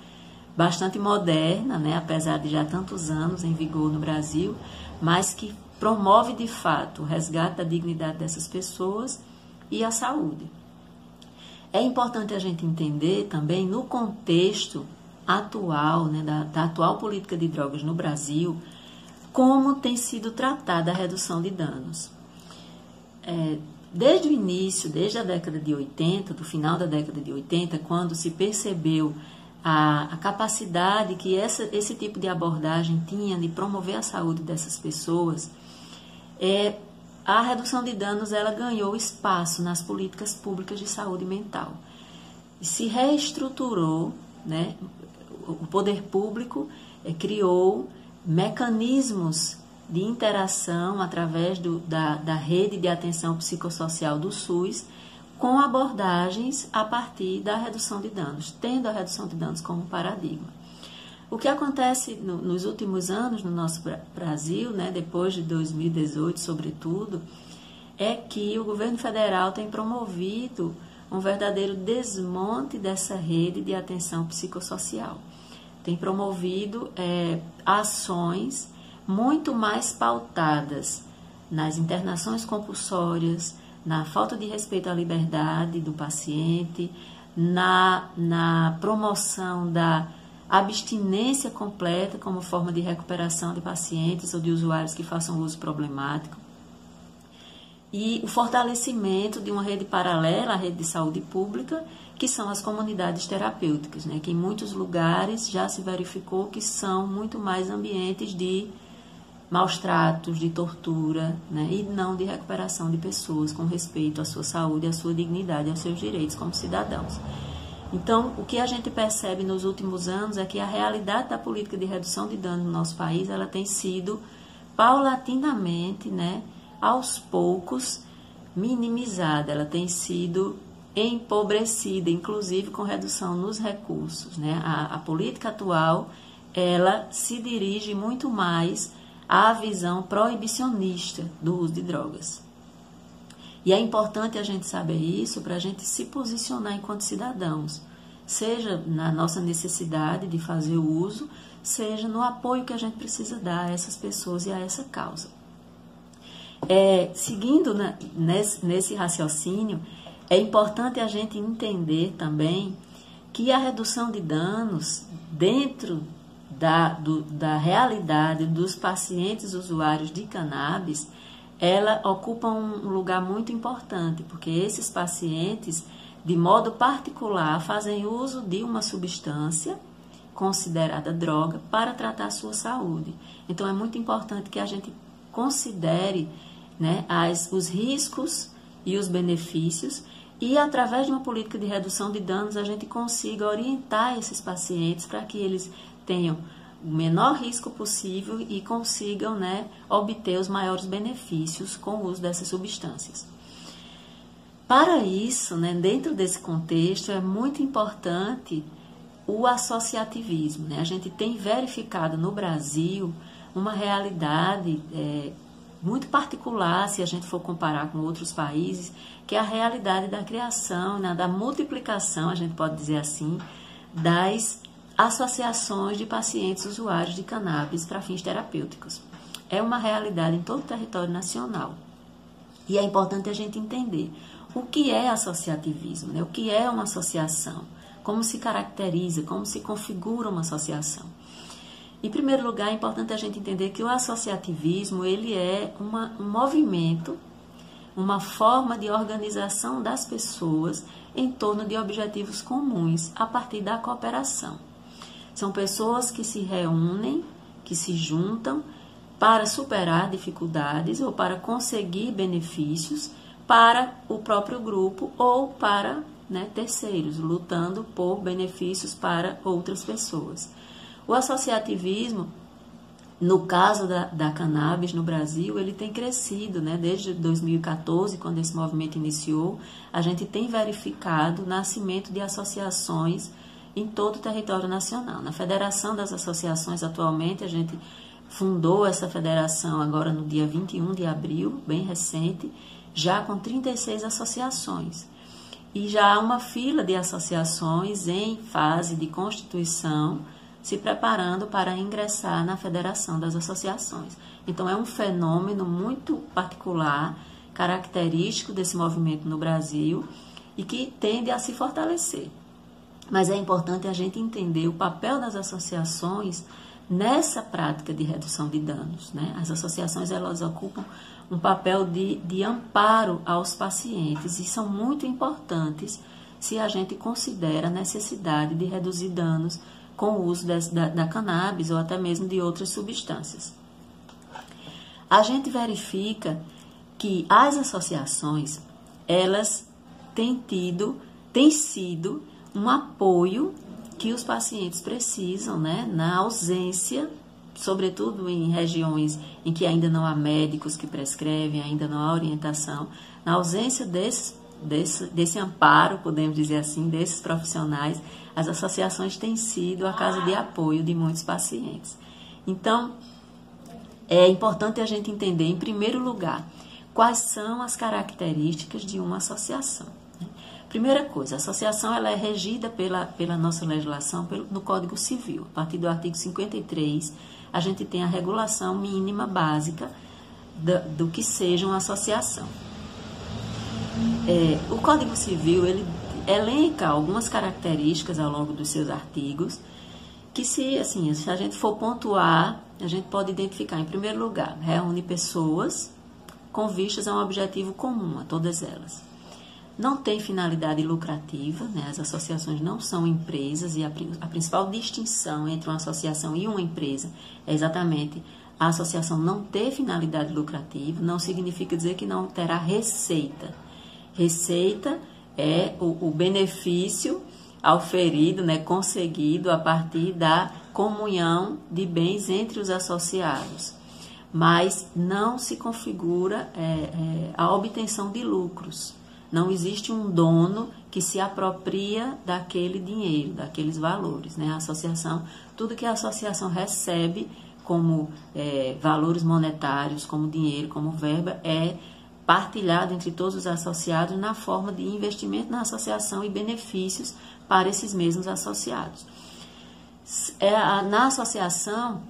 bastante moderna, né? apesar de já tantos anos em vigor no Brasil, mas que promove de fato o resgate da dignidade dessas pessoas e a saúde. É importante a gente entender também no contexto atual, né, da, da atual política de drogas no Brasil, como tem sido tratada a redução de danos é, desde o início, desde a década de 80, do final da década de 80, quando se percebeu a, a capacidade que essa, esse tipo de abordagem tinha de promover a saúde dessas pessoas, é, a redução de danos ela ganhou espaço nas políticas públicas de saúde mental. Se reestruturou, né, o poder público é, criou mecanismos de interação através do, da, da rede de atenção psicossocial do SUS com abordagens a partir da redução de danos, tendo a redução de danos como paradigma. O que acontece no, nos últimos anos no nosso Brasil, né, depois de 2018, sobretudo, é que o governo federal tem promovido um verdadeiro desmonte dessa rede de atenção psicossocial. Tem promovido é, ações muito mais pautadas nas internações compulsórias, na falta de respeito à liberdade do paciente, na, na promoção da, abstinência completa como forma de recuperação de pacientes ou de usuários que façam uso problemático, e o fortalecimento de uma rede paralela à rede de saúde pública, que são as comunidades terapêuticas, né, que em muitos lugares já se verificou que são muito mais ambientes de maus tratos, de tortura, né, e não de recuperação de pessoas com respeito à sua saúde, à sua dignidade, aos seus direitos como cidadãos. Então, o que a gente percebe nos últimos anos é que a realidade da política de redução de dano no nosso país, ela tem sido paulatinamente, né, aos poucos minimizada, ela tem sido empobrecida, inclusive com redução nos recursos. Né? A, a política atual ela se dirige muito mais à visão proibicionista do uso de drogas. E é importante a gente saber isso para a gente se posicionar enquanto cidadãos, seja na nossa necessidade de fazer o uso, seja no apoio que a gente precisa dar a essas pessoas e a essa causa. É, seguindo né, nesse, nesse raciocínio, é importante a gente entender também que a redução de danos dentro da, do, da realidade dos pacientes usuários de cannabis, ela ocupa um lugar muito importante, porque esses pacientes, de modo particular, fazem uso de uma substância considerada droga para tratar a sua saúde. Então é muito importante que a gente considere né, as, os riscos e os benefícios e através de uma política de redução de danos a gente consiga orientar esses pacientes para que eles tenham o menor risco possível e consigam né, obter os maiores benefícios com o uso dessas substâncias. Para isso, né, dentro desse contexto, é muito importante o associativismo. Né? A gente tem verificado no Brasil uma realidade é, muito particular, se a gente for comparar com outros países, que é a realidade da criação, né, da multiplicação, a gente pode dizer assim, das associações de pacientes usuários de cannabis para fins terapêuticos. É uma realidade em todo o território nacional. E é importante a gente entender o que é associativismo, né? o que é uma associação, como se caracteriza, como se configura uma associação. Em primeiro lugar, é importante a gente entender que o associativismo ele é uma, um movimento, uma forma de organização das pessoas em torno de objetivos comuns a partir da cooperação. São pessoas que se reúnem, que se juntam para superar dificuldades ou para conseguir benefícios para o próprio grupo ou para né, terceiros, lutando por benefícios para outras pessoas. O associativismo, no caso da, da cannabis no Brasil, ele tem crescido, né? Desde 2014, quando esse movimento iniciou, a gente tem verificado o nascimento de associações em todo o território nacional. Na Federação das Associações, atualmente, a gente fundou essa federação agora no dia 21 de abril, bem recente, já com 36 associações. E já há uma fila de associações em fase de constituição se preparando para ingressar na Federação das Associações. Então, é um fenômeno muito particular, característico desse movimento no Brasil e que tende a se fortalecer. Mas é importante a gente entender o papel das associações nessa prática de redução de danos. Né? As associações elas ocupam um papel de, de amparo aos pacientes e são muito importantes se a gente considera a necessidade de reduzir danos com o uso da, da cannabis ou até mesmo de outras substâncias. A gente verifica que as associações, elas têm tido, têm sido um apoio que os pacientes precisam, né, na ausência, sobretudo em regiões em que ainda não há médicos que prescrevem, ainda não há orientação, na ausência desses desse, desse amparo, podemos dizer assim, desses profissionais, as associações têm sido a casa de apoio de muitos pacientes. Então, é importante a gente entender, em primeiro lugar, quais são as características de uma associação. Primeira coisa, a associação ela é regida pela, pela nossa legislação pelo, no Código Civil. A partir do artigo 53, a gente tem a regulação mínima básica do, do que seja uma associação. É, o Código Civil ele elenca algumas características ao longo dos seus artigos que se, assim, se a gente for pontuar, a gente pode identificar, em primeiro lugar, reúne pessoas com vistas a um objetivo comum a todas elas. Não tem finalidade lucrativa, né? as associações não são empresas e a, a principal distinção entre uma associação e uma empresa é exatamente a associação não ter finalidade lucrativa, não significa dizer que não terá receita. Receita é o, o benefício auferido, né, conseguido a partir da comunhão de bens entre os associados, mas não se configura é, é, a obtenção de lucros. Não existe um dono que se apropria daquele dinheiro, daqueles valores. Né? A associação, tudo que a associação recebe como é, valores monetários, como dinheiro, como verba, é partilhado entre todos os associados na forma de investimento na associação e benefícios para esses mesmos associados. É, na associação,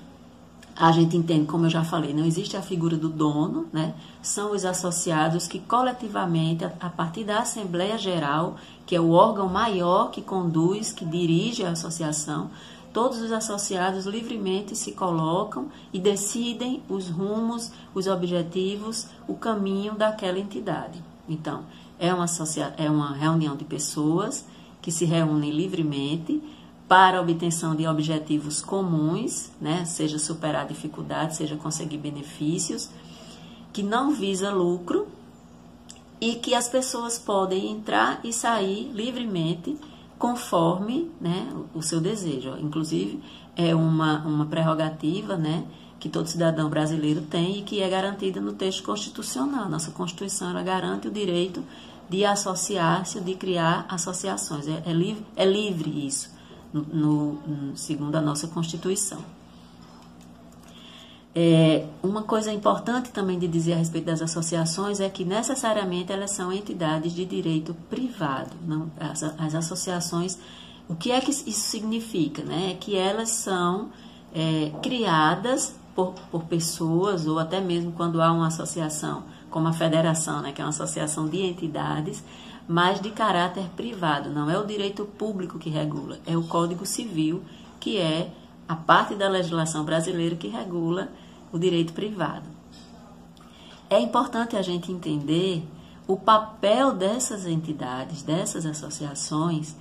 a gente entende, como eu já falei, não existe a figura do dono, né? São os associados que coletivamente, a partir da Assembleia Geral, que é o órgão maior que conduz, que dirige a associação, todos os associados livremente se colocam e decidem os rumos, os objetivos, o caminho daquela entidade. Então, é uma, é uma reunião de pessoas que se reúnem livremente para a obtenção de objetivos comuns, né, seja superar dificuldades, seja conseguir benefícios, que não visa lucro e que as pessoas podem entrar e sair livremente conforme né, o seu desejo. Inclusive, é uma, uma prerrogativa né, que todo cidadão brasileiro tem e que é garantida no texto constitucional. Nossa Constituição ela garante o direito de associar-se, de criar associações. É, é, livre, é livre isso, no, no, segundo a nossa Constituição. É, uma coisa importante também de dizer a respeito das associações é que necessariamente elas são entidades de direito privado. Não, as, as associações, o que é que isso significa? Né? É que elas são é, criadas por, por pessoas, ou até mesmo quando há uma associação como a federação, né, que é uma associação de entidades, mas de caráter privado. Não é o direito público que regula, é o Código Civil, que é a parte da legislação brasileira que regula o direito privado. É importante a gente entender o papel dessas entidades, dessas associações,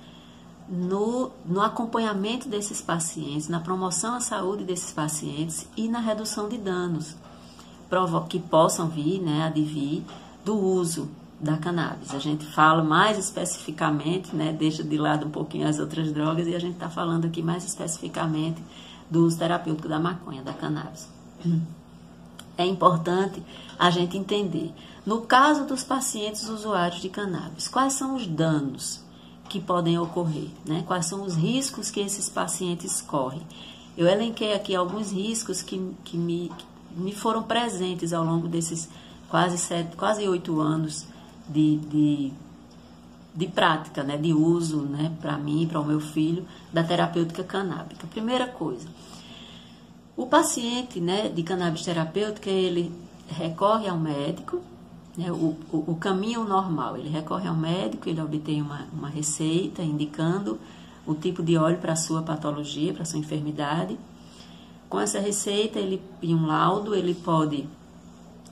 no, no acompanhamento desses pacientes, na promoção à saúde desses pacientes e na redução de danos que possam vir, né, advir do uso da cannabis. A gente fala mais especificamente, né, deixa de lado um pouquinho as outras drogas e a gente está falando aqui mais especificamente do uso terapêutico da maconha, da cannabis. É importante a gente entender, no caso dos pacientes usuários de cannabis, quais são os danos que podem ocorrer, né? quais são os riscos que esses pacientes correm. Eu elenquei aqui alguns riscos que, que me, me foram presentes ao longo desses quase sete, quase oito anos de, de, de prática, né, de uso, né, para mim para o meu filho, da terapêutica canábica. Primeira coisa, o paciente, né, de cannabis terapêutica, ele recorre ao médico, né, o, o, o, caminho normal, ele recorre ao médico, ele obtém uma, uma receita indicando o tipo de óleo para sua patologia, para sua enfermidade, com essa receita ele, e um laudo, ele pode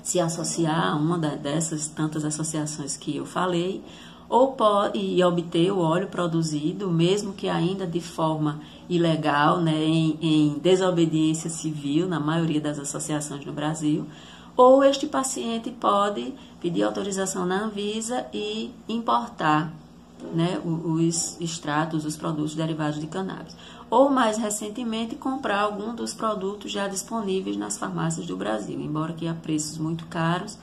se associar a uma dessas tantas associações que eu falei, ou pode e obter o óleo produzido, mesmo que ainda de forma ilegal, né, em, em desobediência civil, na maioria das associações no Brasil, ou este paciente pode pedir autorização na Anvisa e importar né, os extratos, os produtos derivados de cannabis ou mais recentemente comprar algum dos produtos já disponíveis nas farmácias do Brasil, embora que a preços muito caros,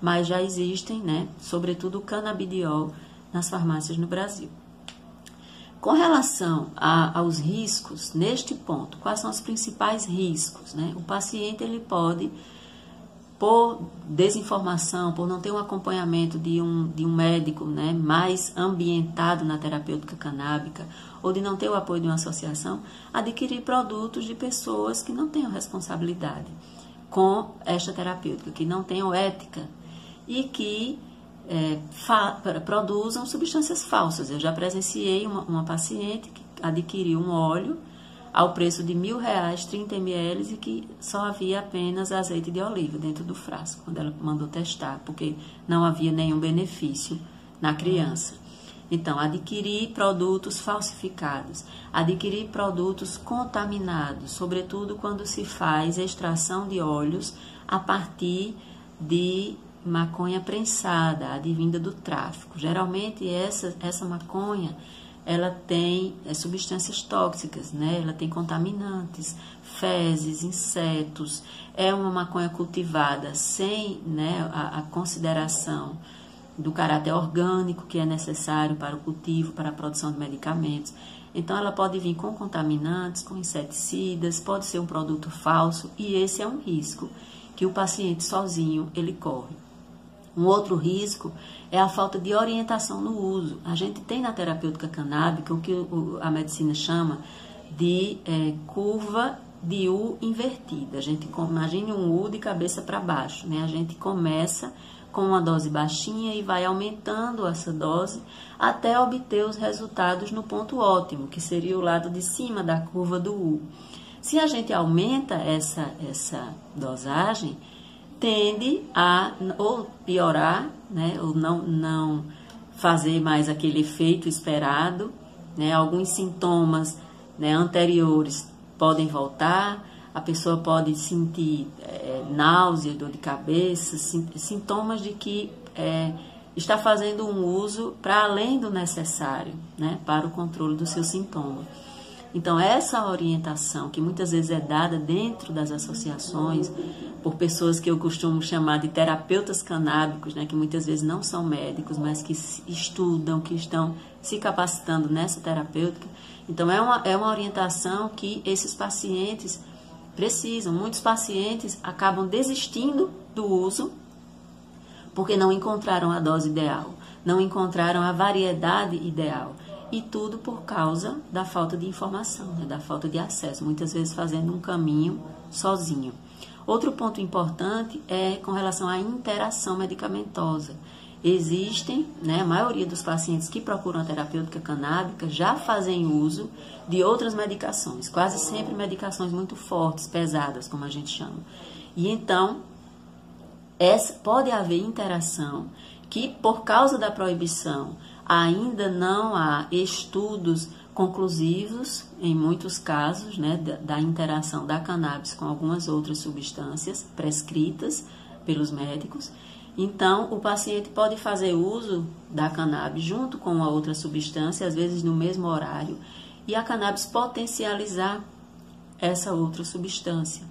mas já existem, né, sobretudo o canabidiol nas farmácias no Brasil. Com relação a, aos riscos, neste ponto, quais são os principais riscos? Né? O paciente ele pode por desinformação, por não ter um acompanhamento de um, de um médico né, mais ambientado na terapêutica canábica, ou de não ter o apoio de uma associação, adquirir produtos de pessoas que não tenham responsabilidade com esta terapêutica, que não tenham ética e que é, produzam substâncias falsas. Eu já presenciei uma, uma paciente que adquiriu um óleo ao preço de mil reais, 30 ml, e que só havia apenas azeite de oliva dentro do frasco, quando ela mandou testar, porque não havia nenhum benefício na criança. Então, adquirir produtos falsificados, adquirir produtos contaminados, sobretudo quando se faz extração de óleos a partir de maconha prensada, advinda do tráfico. Geralmente essa, essa maconha ela tem é, substâncias tóxicas, né? ela tem contaminantes, fezes, insetos. É uma maconha cultivada sem né, a, a consideração do caráter orgânico que é necessário para o cultivo, para a produção de medicamentos. Então, ela pode vir com contaminantes, com inseticidas, pode ser um produto falso e esse é um risco que o paciente sozinho ele corre. Um outro risco é a falta de orientação no uso. A gente tem na terapêutica canábica o que a medicina chama de é, curva de U invertida. A gente imagine um U de cabeça para baixo, né? A gente começa com uma dose baixinha e vai aumentando essa dose até obter os resultados no ponto ótimo, que seria o lado de cima da curva do U. Se a gente aumenta essa, essa dosagem, tende a ou piorar, né, ou não, não fazer mais aquele efeito esperado, né, alguns sintomas né, anteriores podem voltar, a pessoa pode sentir é, náusea, dor de cabeça, sintomas de que é, está fazendo um uso para além do necessário né, para o controle do seu sintoma. Então, essa orientação que muitas vezes é dada dentro das associações por pessoas que eu costumo chamar de terapeutas canábicos, né, que muitas vezes não são médicos, mas que estudam, que estão se capacitando nessa terapêutica. Então, é uma, é uma orientação que esses pacientes precisam. Muitos pacientes acabam desistindo do uso porque não encontraram a dose ideal, não encontraram a variedade ideal. E tudo por causa da falta de informação, né, da falta de acesso, muitas vezes fazendo um caminho sozinho. Outro ponto importante é com relação à interação medicamentosa. Existem, né, a maioria dos pacientes que procuram a terapêutica canábica já fazem uso de outras medicações, quase sempre medicações muito fortes, pesadas, como a gente chama. E então, essa, pode haver interação que, por causa da proibição, ainda não há estudos conclusivos, em muitos casos, né, da, da interação da cannabis com algumas outras substâncias prescritas pelos médicos. Então, o paciente pode fazer uso da cannabis junto com uma outra substância, às vezes no mesmo horário, e a cannabis potencializar essa outra substância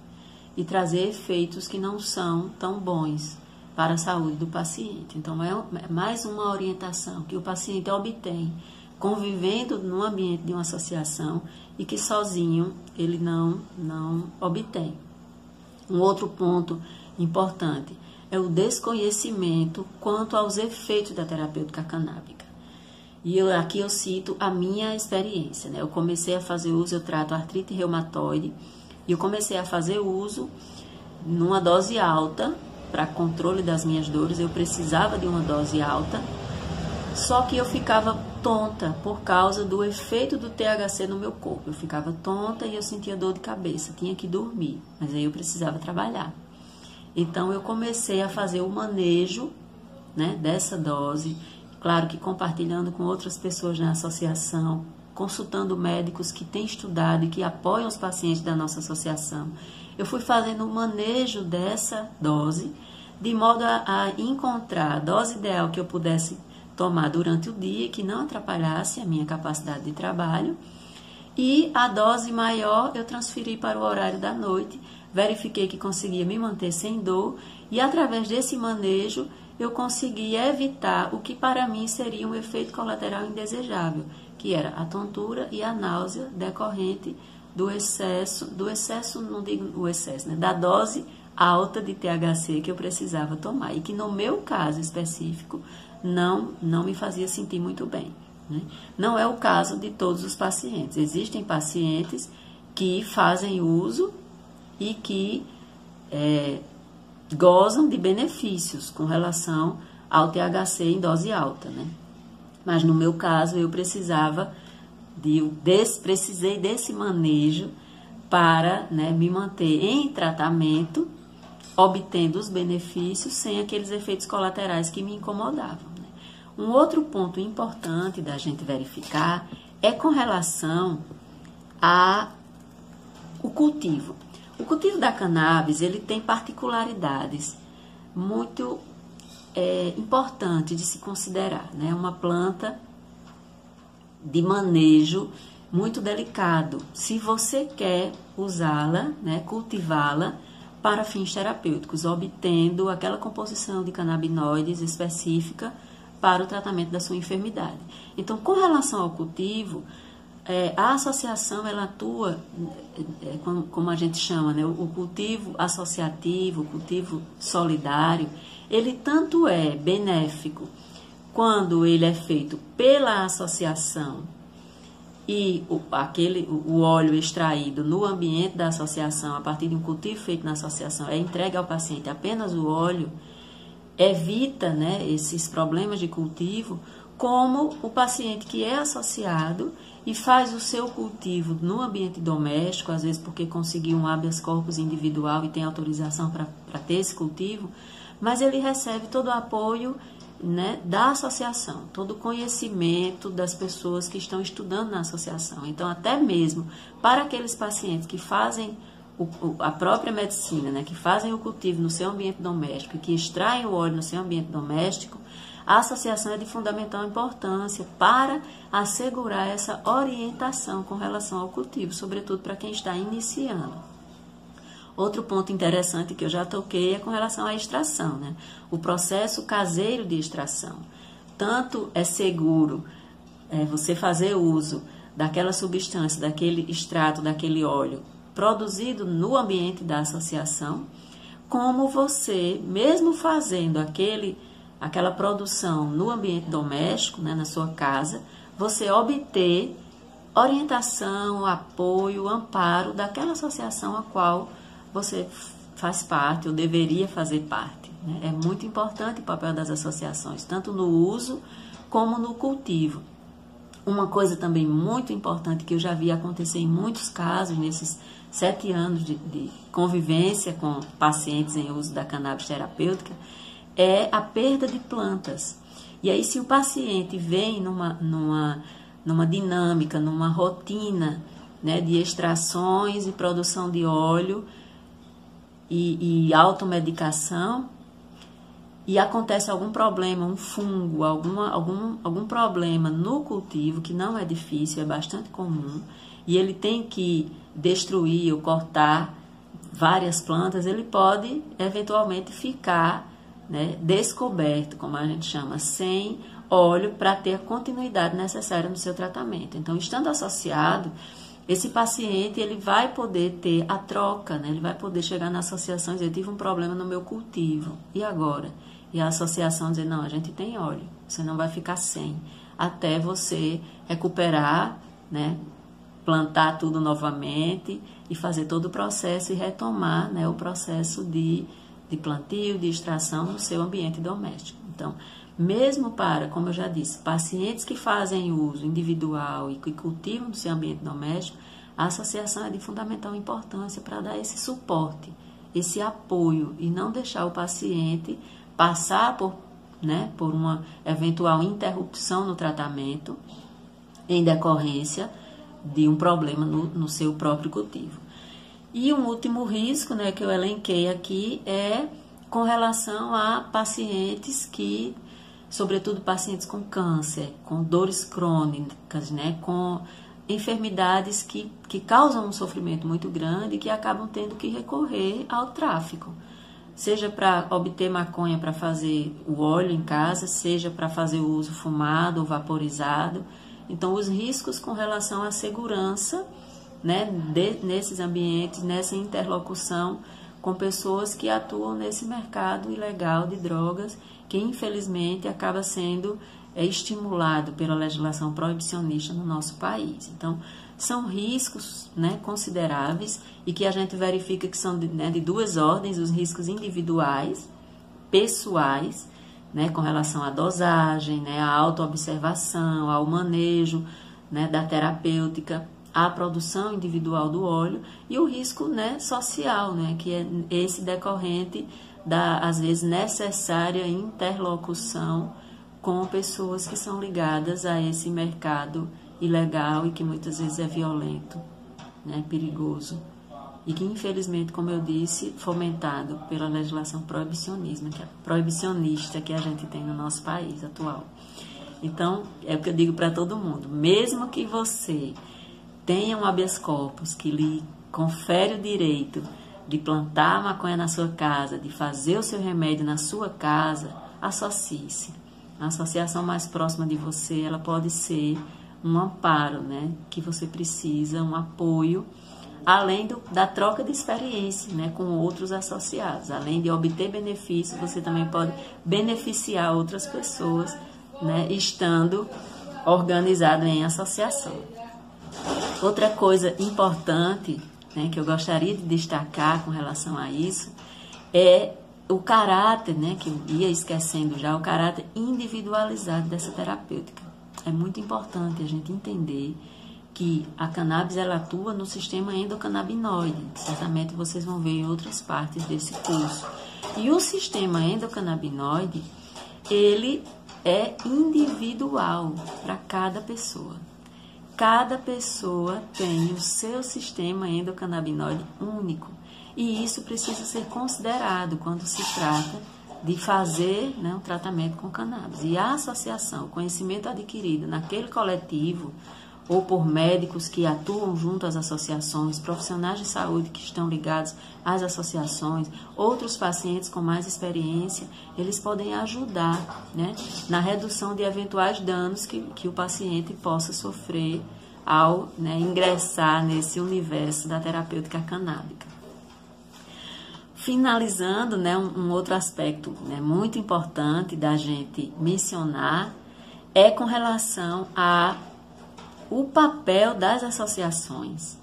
e trazer efeitos que não são tão bons para a saúde do paciente. Então, é, é mais uma orientação que o paciente obtém convivendo no ambiente de uma associação e que sozinho ele não, não obtém. Um outro ponto importante é o desconhecimento quanto aos efeitos da terapêutica canábica. E eu, aqui eu cito a minha experiência. Né? Eu comecei a fazer uso, eu trato artrite reumatoide, e eu comecei a fazer uso numa dose alta para controle das minhas dores, eu precisava de uma dose alta, só que eu ficava tonta por causa do efeito do THC no meu corpo. Eu ficava tonta e eu sentia dor de cabeça, tinha que dormir, mas aí eu precisava trabalhar. Então eu comecei a fazer o manejo né, dessa dose, claro que compartilhando com outras pessoas na associação, consultando médicos que têm estudado e que apoiam os pacientes da nossa associação eu fui fazendo o manejo dessa dose, de modo a, a encontrar a dose ideal que eu pudesse tomar durante o dia, que não atrapalhasse a minha capacidade de trabalho. E a dose maior eu transferi para o horário da noite, verifiquei que conseguia me manter sem dor e através desse manejo eu consegui evitar o que para mim seria um efeito colateral indesejável, que era a tontura e a náusea decorrente do excesso, do excesso, não digo o excesso, né, da dose alta de THC que eu precisava tomar e que no meu caso específico não, não me fazia sentir muito bem. Né? Não é o caso de todos os pacientes. Existem pacientes que fazem uso e que é, gozam de benefícios com relação ao THC em dose alta, né? Mas no meu caso eu precisava de, desse, precisei desse manejo para né, me manter em tratamento, obtendo os benefícios sem aqueles efeitos colaterais que me incomodavam. Né? Um outro ponto importante da gente verificar é com relação a o cultivo. O cultivo da cannabis ele tem particularidades muito é, importantes de se considerar. É né? uma planta de manejo muito delicado. Se você quer usá-la, né, cultivá-la para fins terapêuticos, obtendo aquela composição de canabinoides específica para o tratamento da sua enfermidade. Então, com relação ao cultivo, é, a associação ela atua, é, como, como, a gente chama, né, o cultivo associativo, o cultivo solidário, ele tanto é benéfico quando ele é feito pela associação e o, aquele, o óleo extraído no ambiente da associação, a partir de um cultivo feito na associação, é entregue ao paciente apenas o óleo, evita né, esses problemas de cultivo, como o paciente que é associado e faz o seu cultivo no ambiente doméstico, às vezes porque conseguiu um habeas corpus individual e tem autorização para ter esse cultivo, mas ele recebe todo o apoio né, da associação, todo o conhecimento das pessoas que estão estudando na associação. Então, até mesmo para aqueles pacientes que fazem o, a própria medicina, né, que fazem o cultivo no seu ambiente doméstico e que extraem o óleo no seu ambiente doméstico, a associação é de fundamental importância para assegurar essa orientação com relação ao cultivo, sobretudo para quem está iniciando. Outro ponto interessante que eu já toquei é com relação à extração, né? O processo caseiro de extração. Tanto é seguro é, você fazer uso daquela substância, daquele extrato, daquele óleo produzido no ambiente da associação, como você, mesmo fazendo aquele, aquela produção no ambiente doméstico, né, na sua casa, você obter orientação, apoio, amparo daquela associação a qual você faz parte ou deveria fazer parte. Né? É muito importante o papel das associações, tanto no uso como no cultivo. Uma coisa também muito importante que eu já vi acontecer em muitos casos nesses sete anos de, de convivência com pacientes em uso da cannabis terapêutica é a perda de plantas. E aí, se o paciente vem numa, numa, numa dinâmica, numa rotina né, de extrações e produção de óleo, e, e automedicação e acontece algum problema, um fungo, alguma, algum, algum problema no cultivo, que não é difícil, é bastante comum, e ele tem que destruir ou cortar várias plantas, ele pode eventualmente ficar né, descoberto, como a gente chama, sem óleo para ter a continuidade necessária no seu tratamento. Então, estando associado, esse paciente ele vai poder ter a troca, né? ele vai poder chegar na associação e dizer, tive um problema no meu cultivo, e agora? E a associação dizer, não, a gente tem óleo, você não vai ficar sem, até você recuperar, né? plantar tudo novamente e fazer todo o processo e retomar né, o processo de, de plantio, de extração no seu ambiente doméstico. Então, mesmo para, como eu já disse, pacientes que fazem uso individual e que cultivam no seu ambiente doméstico, a associação é de fundamental importância para dar esse suporte, esse apoio e não deixar o paciente passar por, né, por uma eventual interrupção no tratamento em decorrência de um problema no, no seu próprio cultivo. E um último risco né, que eu elenquei aqui é com relação a pacientes que sobretudo pacientes com câncer, com dores crônicas, né, com enfermidades que, que causam um sofrimento muito grande e que acabam tendo que recorrer ao tráfico. Seja para obter maconha para fazer o óleo em casa, seja para fazer o uso fumado ou vaporizado. Então, os riscos com relação à segurança né, de, nesses ambientes, nessa interlocução com pessoas que atuam nesse mercado ilegal de drogas que infelizmente acaba sendo é, estimulado pela legislação proibicionista no nosso país. Então, são riscos né, consideráveis e que a gente verifica que são de, né, de duas ordens: os riscos individuais, pessoais, né, com relação à dosagem, né, à autoobservação, ao manejo né, da terapêutica, a produção individual do óleo e o risco né, social, né, que é esse decorrente da, às vezes, necessária interlocução com pessoas que são ligadas a esse mercado ilegal e que muitas vezes é violento, né, perigoso. E que, infelizmente, como eu disse, fomentado pela legislação proibicionismo, que é proibicionista que a gente tem no nosso país atual. Então, é o que eu digo para todo mundo: mesmo que você tenha um habeas corpus que lhe confere o direito de plantar a maconha na sua casa, de fazer o seu remédio na sua casa, associe-se. A associação mais próxima de você, ela pode ser um amparo, né, que você precisa, um apoio, além do, da troca de experiência, né, com outros associados. Além de obter benefícios, você também pode beneficiar outras pessoas, né, estando organizado em associação. Outra coisa importante, né, que eu gostaria de destacar com relação a isso, é o caráter, né, que eu ia esquecendo já, o caráter individualizado dessa terapêutica é muito importante a gente entender que a cannabis ela atua no sistema endocannabinoide. Certamente vocês vão ver em outras partes desse curso. E o sistema endocannabinoide, ele é individual para cada pessoa. Cada pessoa tem o seu sistema endocannabinoide único. E isso precisa ser considerado quando se trata de fazer né, um tratamento com cannabis. E a associação, o conhecimento adquirido naquele coletivo, ou por médicos que atuam junto às associações, profissionais de saúde que estão ligados às associações, outros pacientes com mais experiência, eles podem ajudar né, na redução de eventuais danos que, que o paciente possa sofrer ao né, ingressar nesse universo da terapêutica canábica. Finalizando, né, um, um outro aspecto né, muito importante da gente mencionar é com relação a o papel das associações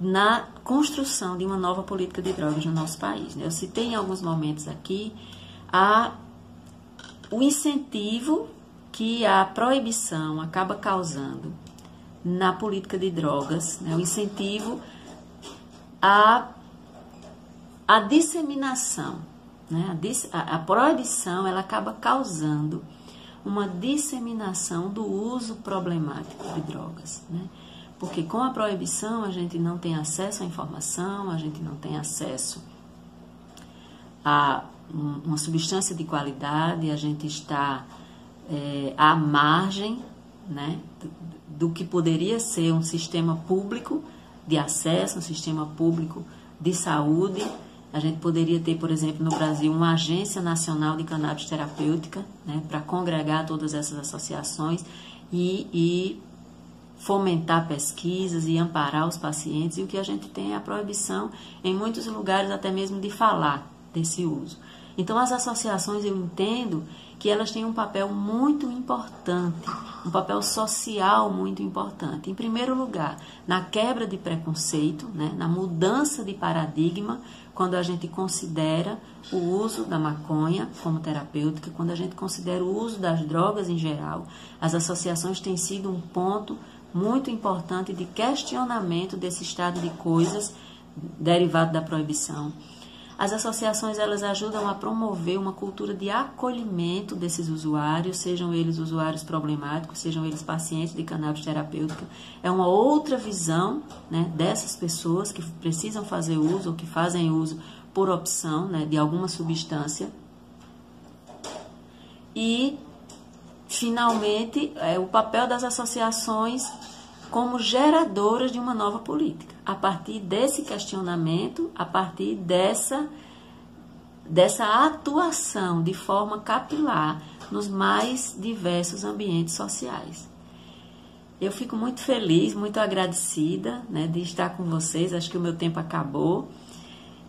na construção de uma nova política de drogas no nosso país. Né? Eu citei em alguns momentos aqui a, o incentivo que a proibição acaba causando na política de drogas, né? o incentivo a a disseminação, né? a, a proibição, ela acaba causando uma disseminação do uso problemático de drogas, né? Porque com a proibição a gente não tem acesso à informação, a gente não tem acesso a uma substância de qualidade, a gente está é, à margem né, do, do que poderia ser um sistema público de acesso, um sistema público de saúde, a gente poderia ter, por exemplo, no Brasil, uma agência nacional de cannabis terapêutica, né, para congregar todas essas associações e, e fomentar pesquisas e amparar os pacientes. E o que a gente tem é a proibição, em muitos lugares, até mesmo de falar desse uso. Então, as associações, eu entendo que elas têm um papel muito importante, um papel social muito importante. Em primeiro lugar, na quebra de preconceito, né, na mudança de paradigma, quando a gente considera o uso da maconha como terapêutica, quando a gente considera o uso das drogas em geral, as associações têm sido um ponto muito importante de questionamento desse estado de coisas derivado da proibição. As associações elas ajudam a promover uma cultura de acolhimento desses usuários, sejam eles usuários problemáticos, sejam eles pacientes de cannabis terapêutica. É uma outra visão né, dessas pessoas que precisam fazer uso ou que fazem uso por opção né, de alguma substância. E, finalmente, é, o papel das associações como geradoras de uma nova política. A partir desse questionamento, a partir dessa, dessa atuação de forma capilar nos mais diversos ambientes sociais. Eu fico muito feliz, muito agradecida né, de estar com vocês. Acho que o meu tempo acabou,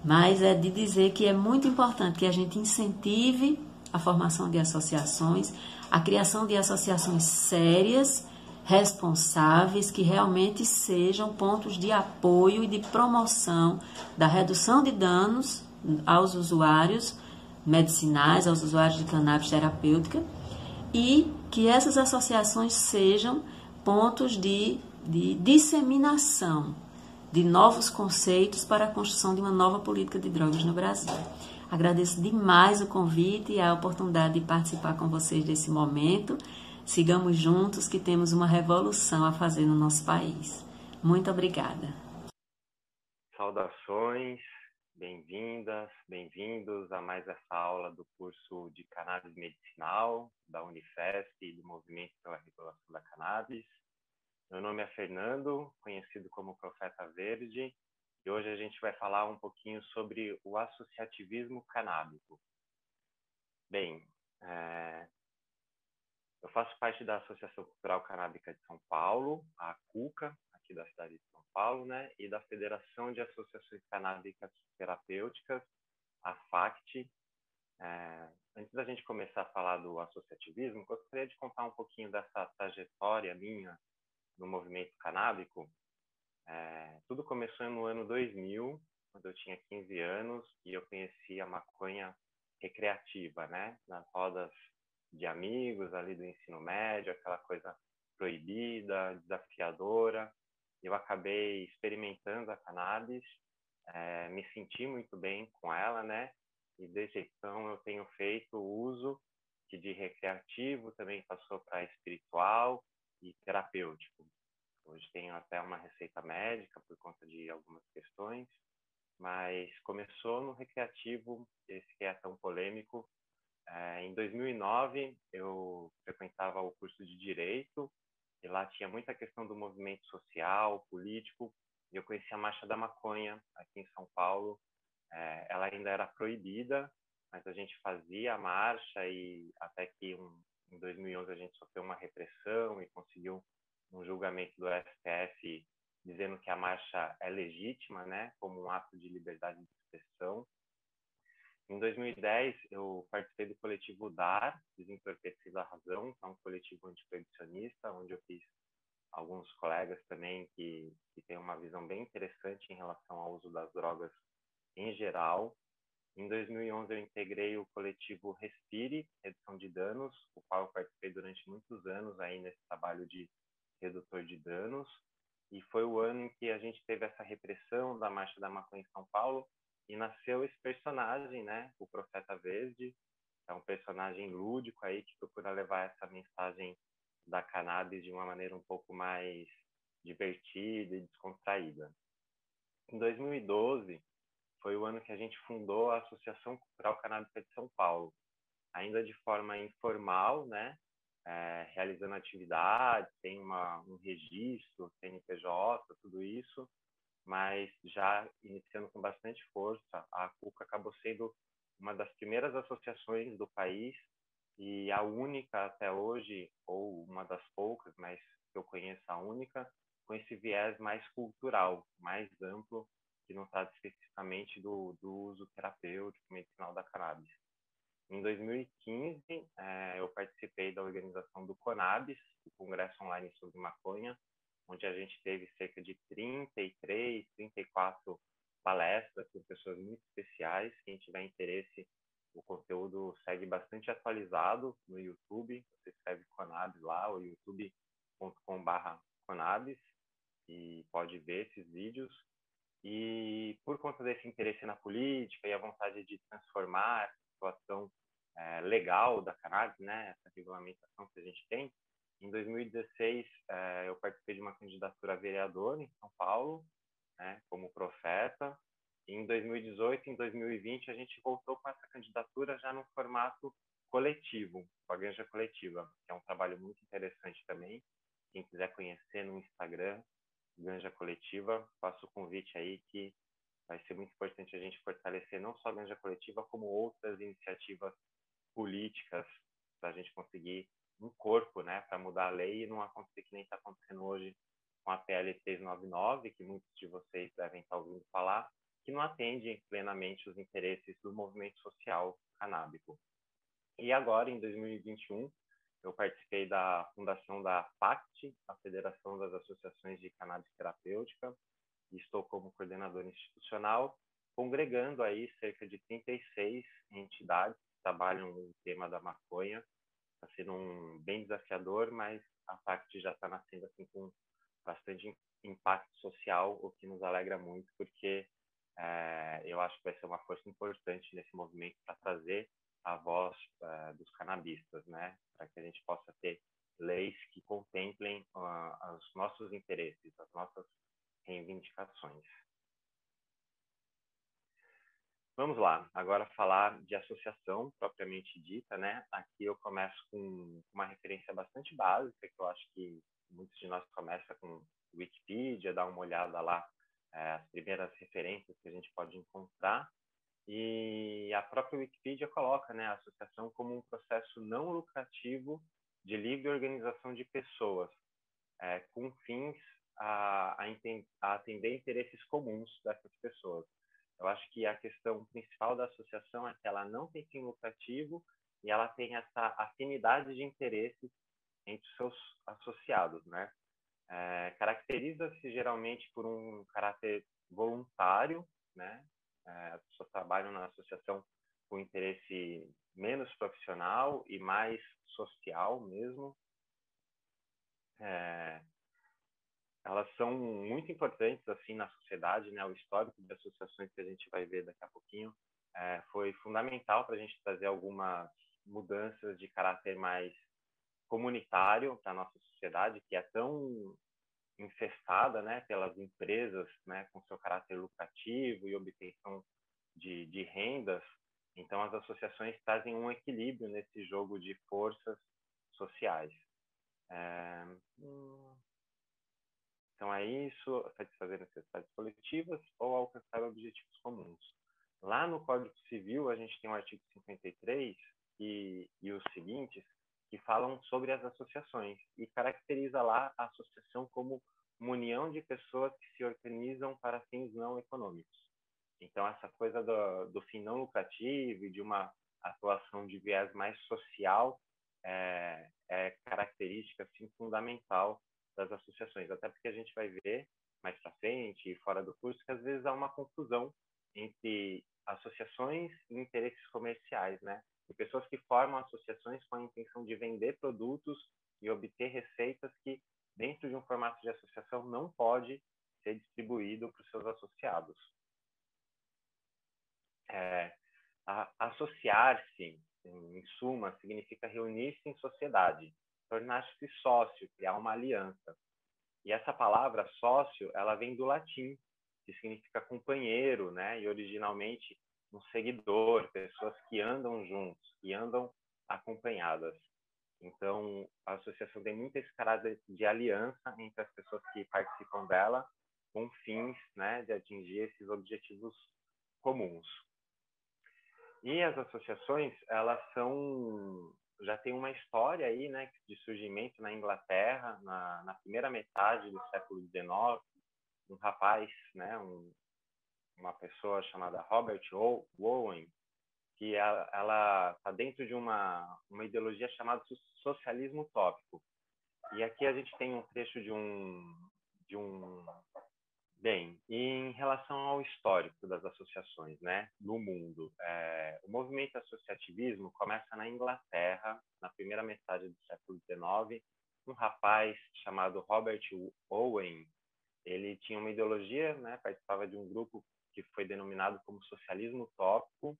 mas é de dizer que é muito importante que a gente incentive a formação de associações, a criação de associações sérias responsáveis que realmente sejam pontos de apoio e de promoção da redução de danos aos usuários medicinais, aos usuários de cannabis terapêutica e que essas associações sejam pontos de, de disseminação de novos conceitos para a construção de uma nova política de drogas no Brasil. Agradeço demais o convite e a oportunidade de participar com vocês desse momento. Sigamos juntos que temos uma revolução a fazer no nosso país. Muito obrigada. Saudações, bem-vindas, bem-vindos a mais essa aula do curso de Cannabis Medicinal da Unifesp e do Movimento pela Regulação da Cannabis. Meu nome é Fernando, conhecido como Profeta Verde, e hoje a gente vai falar um pouquinho sobre o associativismo canábico. Bem, é... eu faço parte da Associação Cultural Canábica de São Paulo, a CUCA, aqui da cidade de São Paulo, né, e da Federação de Associações Canábicas Terapêuticas, a FACT. É... Antes da gente começar a falar do associativismo, gostaria de contar um pouquinho dessa trajetória minha no movimento canábico, é, tudo começou no ano 2000, quando eu tinha 15 anos e eu conheci a maconha recreativa, né? Nas rodas de amigos ali do ensino médio, aquela coisa proibida, desafiadora. Eu acabei experimentando a cannabis, é, me senti muito bem com ela, né? E desde então eu tenho feito uso que de recreativo também passou para espiritual e terapêutico. Hoje tenho até uma receita médica por conta de algumas questões, mas começou no recreativo, esse que é tão polêmico. É, em 2009, eu frequentava o curso de Direito, e lá tinha muita questão do movimento social, político, e eu conheci a Marcha da Maconha, aqui em São Paulo. É, ela ainda era proibida, mas a gente fazia a marcha e até que um, em 2011 a gente sofreu uma repressão e conseguiu um julgamento do STF dizendo que a marcha é legítima, né, como um ato de liberdade de expressão. Em 2010, eu participei do coletivo DAR, Desentorpecido a Razão, que é um coletivo antiproibicionista, onde eu fiz alguns colegas também que, que têm uma visão bem interessante em relação ao uso das drogas em geral. Em 2011, eu integrei o coletivo Respire, Redução de Danos, o qual eu participei durante muitos anos aí nesse trabalho de redutor de danos. E foi o ano em que a gente teve essa repressão da Marcha da Maconha em São Paulo e nasceu esse personagem, né, o Profeta Verde, é um personagem lúdico aí que procura levar essa mensagem da cannabis de uma maneira um pouco mais divertida e descontraída. Em 2012 foi o ano que a gente fundou a Associação Cultural Canábica de São Paulo, ainda de forma informal, né, é, realizando atividades, tem uma, um registro, CNPJ, tudo isso, mas já iniciando com bastante força, a CUCA acabou sendo uma das primeiras associações do país e a única até hoje, ou uma das poucas, mas que eu conheço a única, com esse viés mais cultural, mais amplo, que não trata especificamente do, do uso terapêutico medicinal da cannabis. Em 2015, é, eu participei da organização do CONABIS, o Congresso Online sobre Maconha, onde a gente teve cerca de 33, 34 palestras com pessoas muito especiais. Quem tiver interesse, o conteúdo segue bastante atualizado no YouTube. Você escreve Conabis lá, ou youtube.com.br Conabis, e pode ver esses vídeos. E por conta desse interesse na política e a vontade de transformar essa situação é, legal da cannabis, né, essa regulamentação que a gente tem. Em 2016, é, eu participei de uma candidatura a vereador em São Paulo, né, como profeta. E em 2018 e em 2020, a gente voltou com essa candidatura já no formato coletivo, com a Ganja Coletiva, que é um trabalho muito interessante também. Quem quiser conhecer no Instagram, Ganja Coletiva, faço o convite aí que vai ser muito importante a gente fortalecer não só a Ganja Coletiva, como outras iniciativas políticas para a gente conseguir um corpo, né, para mudar a lei e não acontecer que nem está acontecendo hoje com a PL 399, que muitos de vocês devem estar ouvindo falar, que não atende plenamente os interesses do movimento social canábico. E agora, em 2021, eu participei da fundação da FACT, a Federação das Associações de Cannabis Terapêutica, e estou como coordenador institucional, congregando aí cerca de 36 entidades trabalham o tema da maconha. Está sendo um bem desafiador, mas a parte já está nascendo assim com bastante impacto social, o que nos alegra muito, porque é, eu acho que vai ser uma força importante nesse movimento para trazer a voz é, dos canabistas, né? Para que a gente possa ter leis que contemplem uh, os nossos interesses, as nossas reivindicações. Vamos lá, agora falar de associação propriamente dita, né? Aqui eu começo com uma referência bastante básica, que eu acho que muitos de nós começam com Wikipedia, dá uma olhada lá, é, as primeiras referências que a gente pode encontrar. E a própria Wikipedia coloca né, a associação como um processo não lucrativo de livre organização de pessoas, é, com fins a, a, a atender interesses comuns dessas pessoas. Eu acho que a questão principal da associação é que ela não tem fim lucrativo e ela tem essa afinidade de interesses entre os seus associados, né? É, Caracteriza-se geralmente por um caráter voluntário, né? É, as na associação com interesse menos profissional e mais social mesmo. É, elas são muito importantes assim na sociedade, né? O histórico de associações que a gente vai ver daqui a pouquinho é, foi fundamental para a gente trazer algumas mudanças de caráter mais comunitário para nossa sociedade, que é tão infestada, né, pelas empresas, né, com seu caráter lucrativo e obtenção de, de rendas. Então, as associações trazem um equilíbrio nesse jogo de forças sociais. É, hum, então, é isso, satisfazer necessidades coletivas ou alcançar objetivos comuns. Lá no Código Civil, a gente tem o artigo 53 e, e os seguintes, que falam sobre as associações e caracteriza lá a associação como uma união de pessoas que se organizam para fins não econômicos. Então, essa coisa do, do fim não lucrativo e de uma atuação de viés mais social é, é característica assim, fundamental das associações, até porque a gente vai ver mais para frente e fora do curso que às vezes há uma confusão entre associações e interesses comerciais, né? De pessoas que formam associações com a intenção de vender produtos e obter receitas que dentro de um formato de associação não pode ser distribuído para os seus associados. É, Associar-se, em suma, significa reunir-se em sociedade, tornar-se sócio, criar uma aliança. E essa palavra sócio, ela vem do latim, que significa companheiro, né? E originalmente um seguidor, pessoas que andam juntos, que andam acompanhadas. Então, a associação tem muito esse caráter de aliança entre as pessoas que participam dela, com fins, né, de atingir esses objetivos comuns. E as associações, elas são já tem uma história aí, né, de surgimento na Inglaterra, na, na primeira metade do século XIX, um rapaz, né, um, uma pessoa chamada Robert Owen, que ela está dentro de uma, uma ideologia chamada socialismo utópico. E aqui a gente tem um trecho de um, de um Bem, em relação ao histórico das associações né, no mundo, é, o movimento associativismo começa na Inglaterra, na primeira metade do século XIX. Um rapaz chamado Robert Owen, ele tinha uma ideologia, né, participava de um grupo que foi denominado como socialismo utópico.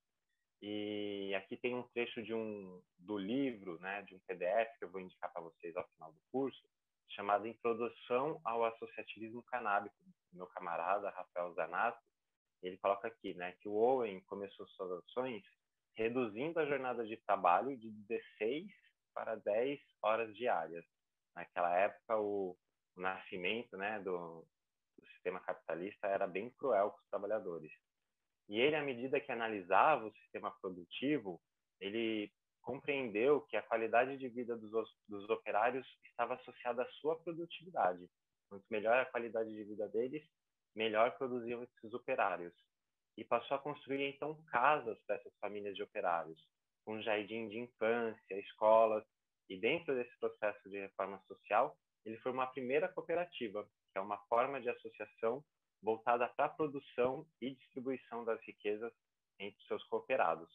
E aqui tem um trecho de um do livro, né, de um PDF que eu vou indicar para vocês ao final do curso, chamado Introdução ao Associativismo Canábico, meu camarada Rafael Zanato, ele coloca aqui, né, que o Owen começou suas ações reduzindo a jornada de trabalho de 16 para 10 horas diárias. Naquela época, o, o nascimento, né, do, do sistema capitalista era bem cruel com os trabalhadores. E ele, à medida que analisava o sistema produtivo, ele compreendeu que a qualidade de vida dos, dos operários estava associada à sua produtividade. Quanto melhor a qualidade de vida deles, melhor produziam esses operários. E passou a construir, então, casas para essas famílias de operários, com jardim de infância, escolas. E dentro desse processo de reforma social, ele formou a primeira cooperativa, que é uma forma de associação voltada para a produção e distribuição das riquezas entre seus cooperados.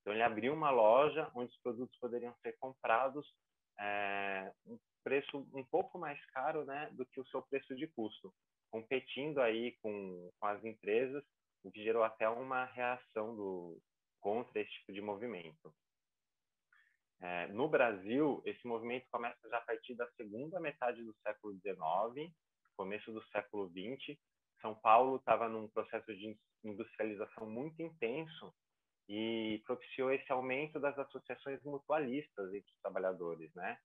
Então, ele abriu uma loja onde os produtos poderiam ser comprados é, um preço um pouco mais caro né, do que o seu preço de custo, competindo aí com, com as empresas, o que gerou até uma reação do, contra esse tipo de movimento. É, no Brasil, esse movimento começa já a partir da segunda metade do século XIX, começo do século XX. São Paulo estava num processo de industrialização muito intenso e propiciou esse aumento das associações mutualistas entre os trabalhadores, né?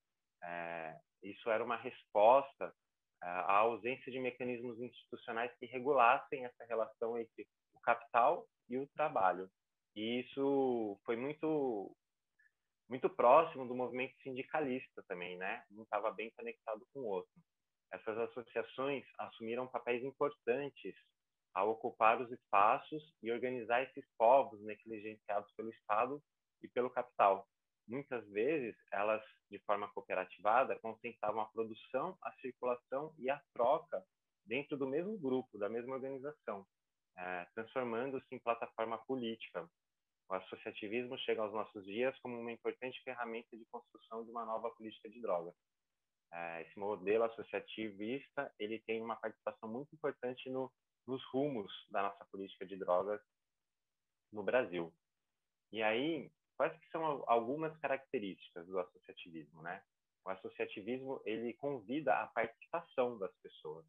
É, isso era uma resposta é, à ausência de mecanismos institucionais que regulassem essa relação entre o capital e o trabalho. E isso foi muito muito próximo do movimento sindicalista também, né? Um estava bem conectado com o outro. Essas associações assumiram papéis importantes ao ocupar os espaços e organizar esses povos negligenciados pelo Estado e pelo capital. Muitas vezes, elas, de forma cooperativada, concentravam a produção, a circulação e a troca dentro do mesmo grupo, da mesma organização, é, transformando-se em plataforma política, o associativismo chega aos nossos dias como uma importante ferramenta de construção de uma nova política de drogas. É, esse modelo associativista ele tem uma participação muito importante no, nos rumos da nossa política de drogas no Brasil. E aí, quais que são algumas características do associativismo, né? O associativismo ele convida a participação das pessoas,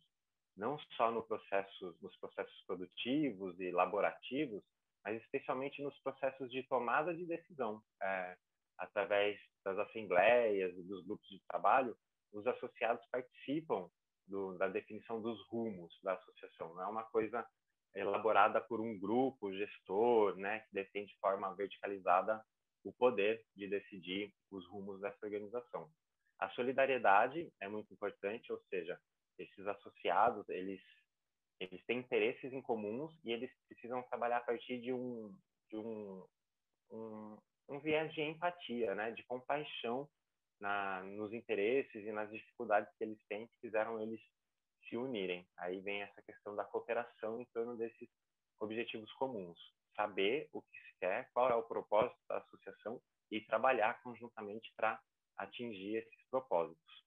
não só no processo, nos processos produtivos e laborativos, mas especialmente nos processos de tomada de decisão, é, através das assembleias e dos grupos de trabalho, os associados participam do, da definição dos rumos da associação. Não é uma coisa elaborada por um grupo gestor, né, que detém de forma verticalizada o poder de decidir os rumos dessa organização. A solidariedade é muito importante, ou seja, esses associados eles eles têm interesses em comuns e eles precisam trabalhar a partir de um, de um, um, um viés de empatia, né? de compaixão na, nos interesses e nas dificuldades que eles têm que fizeram eles se unirem. Aí vem essa questão da cooperação em torno desses objetivos comuns. Saber o que se quer, qual é o propósito da associação e trabalhar conjuntamente para atingir esses propósitos.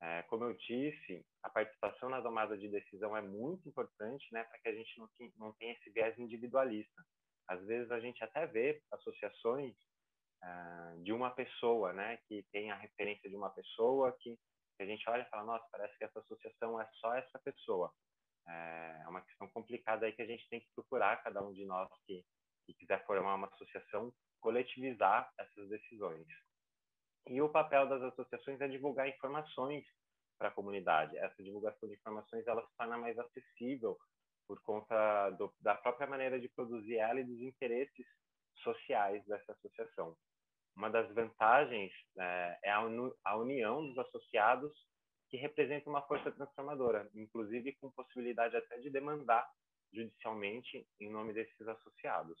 É, como eu disse, a participação na tomada de decisão é muito importante, né, para que a gente não, não tenha esse viés individualista. Às vezes a gente até vê associações uh, de uma pessoa, né, que tem a referência de uma pessoa que, que, a gente olha e fala, nossa, parece que essa associação é só essa pessoa. É, é uma questão complicada aí que a gente tem que procurar cada um de nós que, que quiser formar uma associação coletivizar essas decisões. E o papel das associações é divulgar informações para a comunidade. Essa divulgação de informações ela se torna mais acessível por conta do, da própria maneira de produzir ela e dos interesses sociais dessa associação. Uma das vantagens é, é a, a união dos associados que representa uma força transformadora, inclusive com possibilidade até de demandar judicialmente em nome desses associados.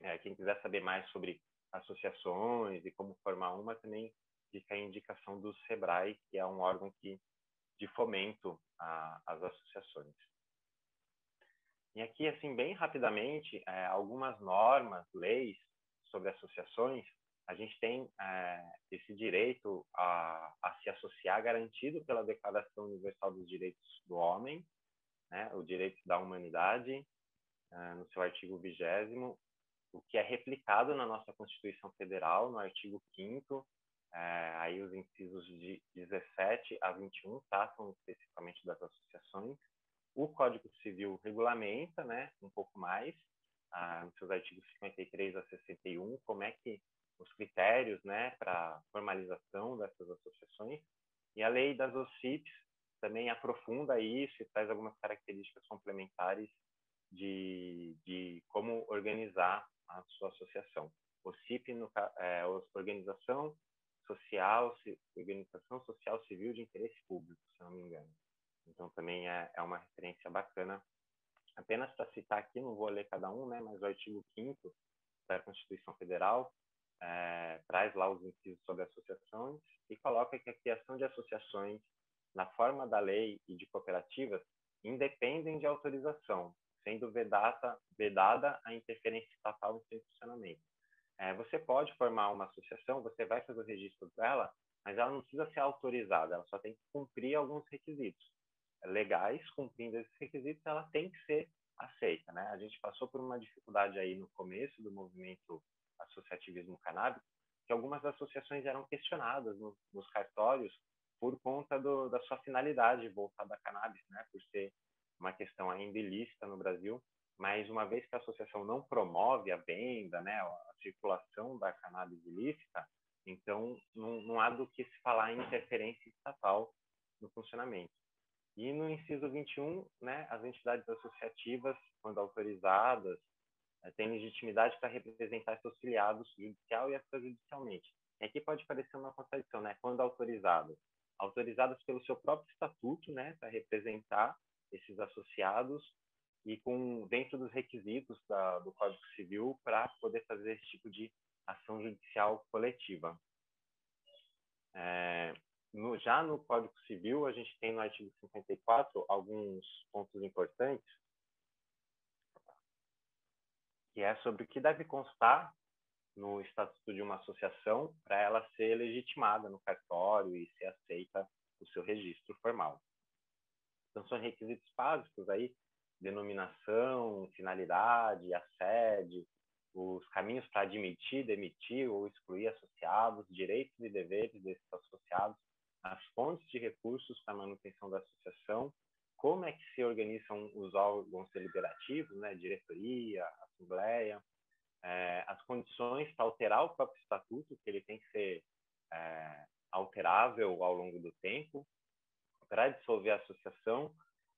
É, quem quiser saber mais sobre associações e como formar uma, também fica a indicação do SEBRAE, que é um órgão que, de fomento às associações. E aqui, assim, bem rapidamente, é, algumas normas, leis sobre associações. A gente tem é, esse direito a, a, se associar garantido pela Declaração Universal dos Direitos do Homem, né, o direito da humanidade, é, no seu artigo 20 o que é replicado na nossa Constituição Federal, no artigo 5 é, aí os incisos de 17 a 21 tratam especificamente das associações. O Código Civil regulamenta, né, um pouco mais, ah, nos seus artigos 53 a 61, como é que os critérios, né, para formalização dessas associações. E a lei das OCIPs também aprofunda isso e traz algumas características complementares de, de como organizar a sua associação. O CIP, no, é, Organização Social, Organização Social Civil de Interesse Público, se não me engano. Então, também é, é uma referência bacana. Apenas para citar aqui, não vou ler cada um, né, mas o artigo 5 da Constituição Federal é, traz lá os incisos sobre associações e coloca que a criação de associações na forma da lei e de cooperativas independem de autorização, sendo vedada, vedada a interferência estatal em seu funcionamento. É, você pode formar uma associação, você vai fazer o registro dela, mas ela não precisa ser autorizada, ela só tem que cumprir alguns requisitos legais, cumprindo esses requisitos, ela tem que ser aceita, né? A gente passou por uma dificuldade aí no começo do movimento associativismo canábico, que algumas associações eram questionadas no, nos cartórios por conta do, da sua finalidade voltada à cannabis, né? Por ser uma questão ainda ilícita no Brasil, mas uma vez que a associação não promove a venda, né, a circulação da cannabis ilícita, então não, não há do que se falar em interferência estatal no funcionamento. E no inciso 21, né, as entidades associativas, quando autorizadas, eh, têm legitimidade para representar seus filiados judicial e extrajudicialmente. E aqui pode parecer uma contradição, né? Quando autorizadas, autorizadas pelo seu próprio estatuto, né, para representar esses associados e com dentro dos requisitos da, do Código Civil para poder fazer esse tipo de ação judicial coletiva. É, no, já no Código Civil, a gente tem no artigo 54 alguns pontos importantes, que é sobre o que deve constar no estatuto de uma associação para ela ser legitimada no cartório e ser aceita o seu registro formal. Então, são requisitos básicos aí, denominação, finalidade, a sede, os caminhos para admitir, demitir ou excluir associados, direitos e deveres desses associados, as fontes de recursos para manutenção da associação, como é que se organizam os órgãos deliberativos, né, diretoria, assembleia, é, as condições para alterar o próprio estatuto, que ele tem que ser é, alterável ao longo do tempo, para dissolver a associação,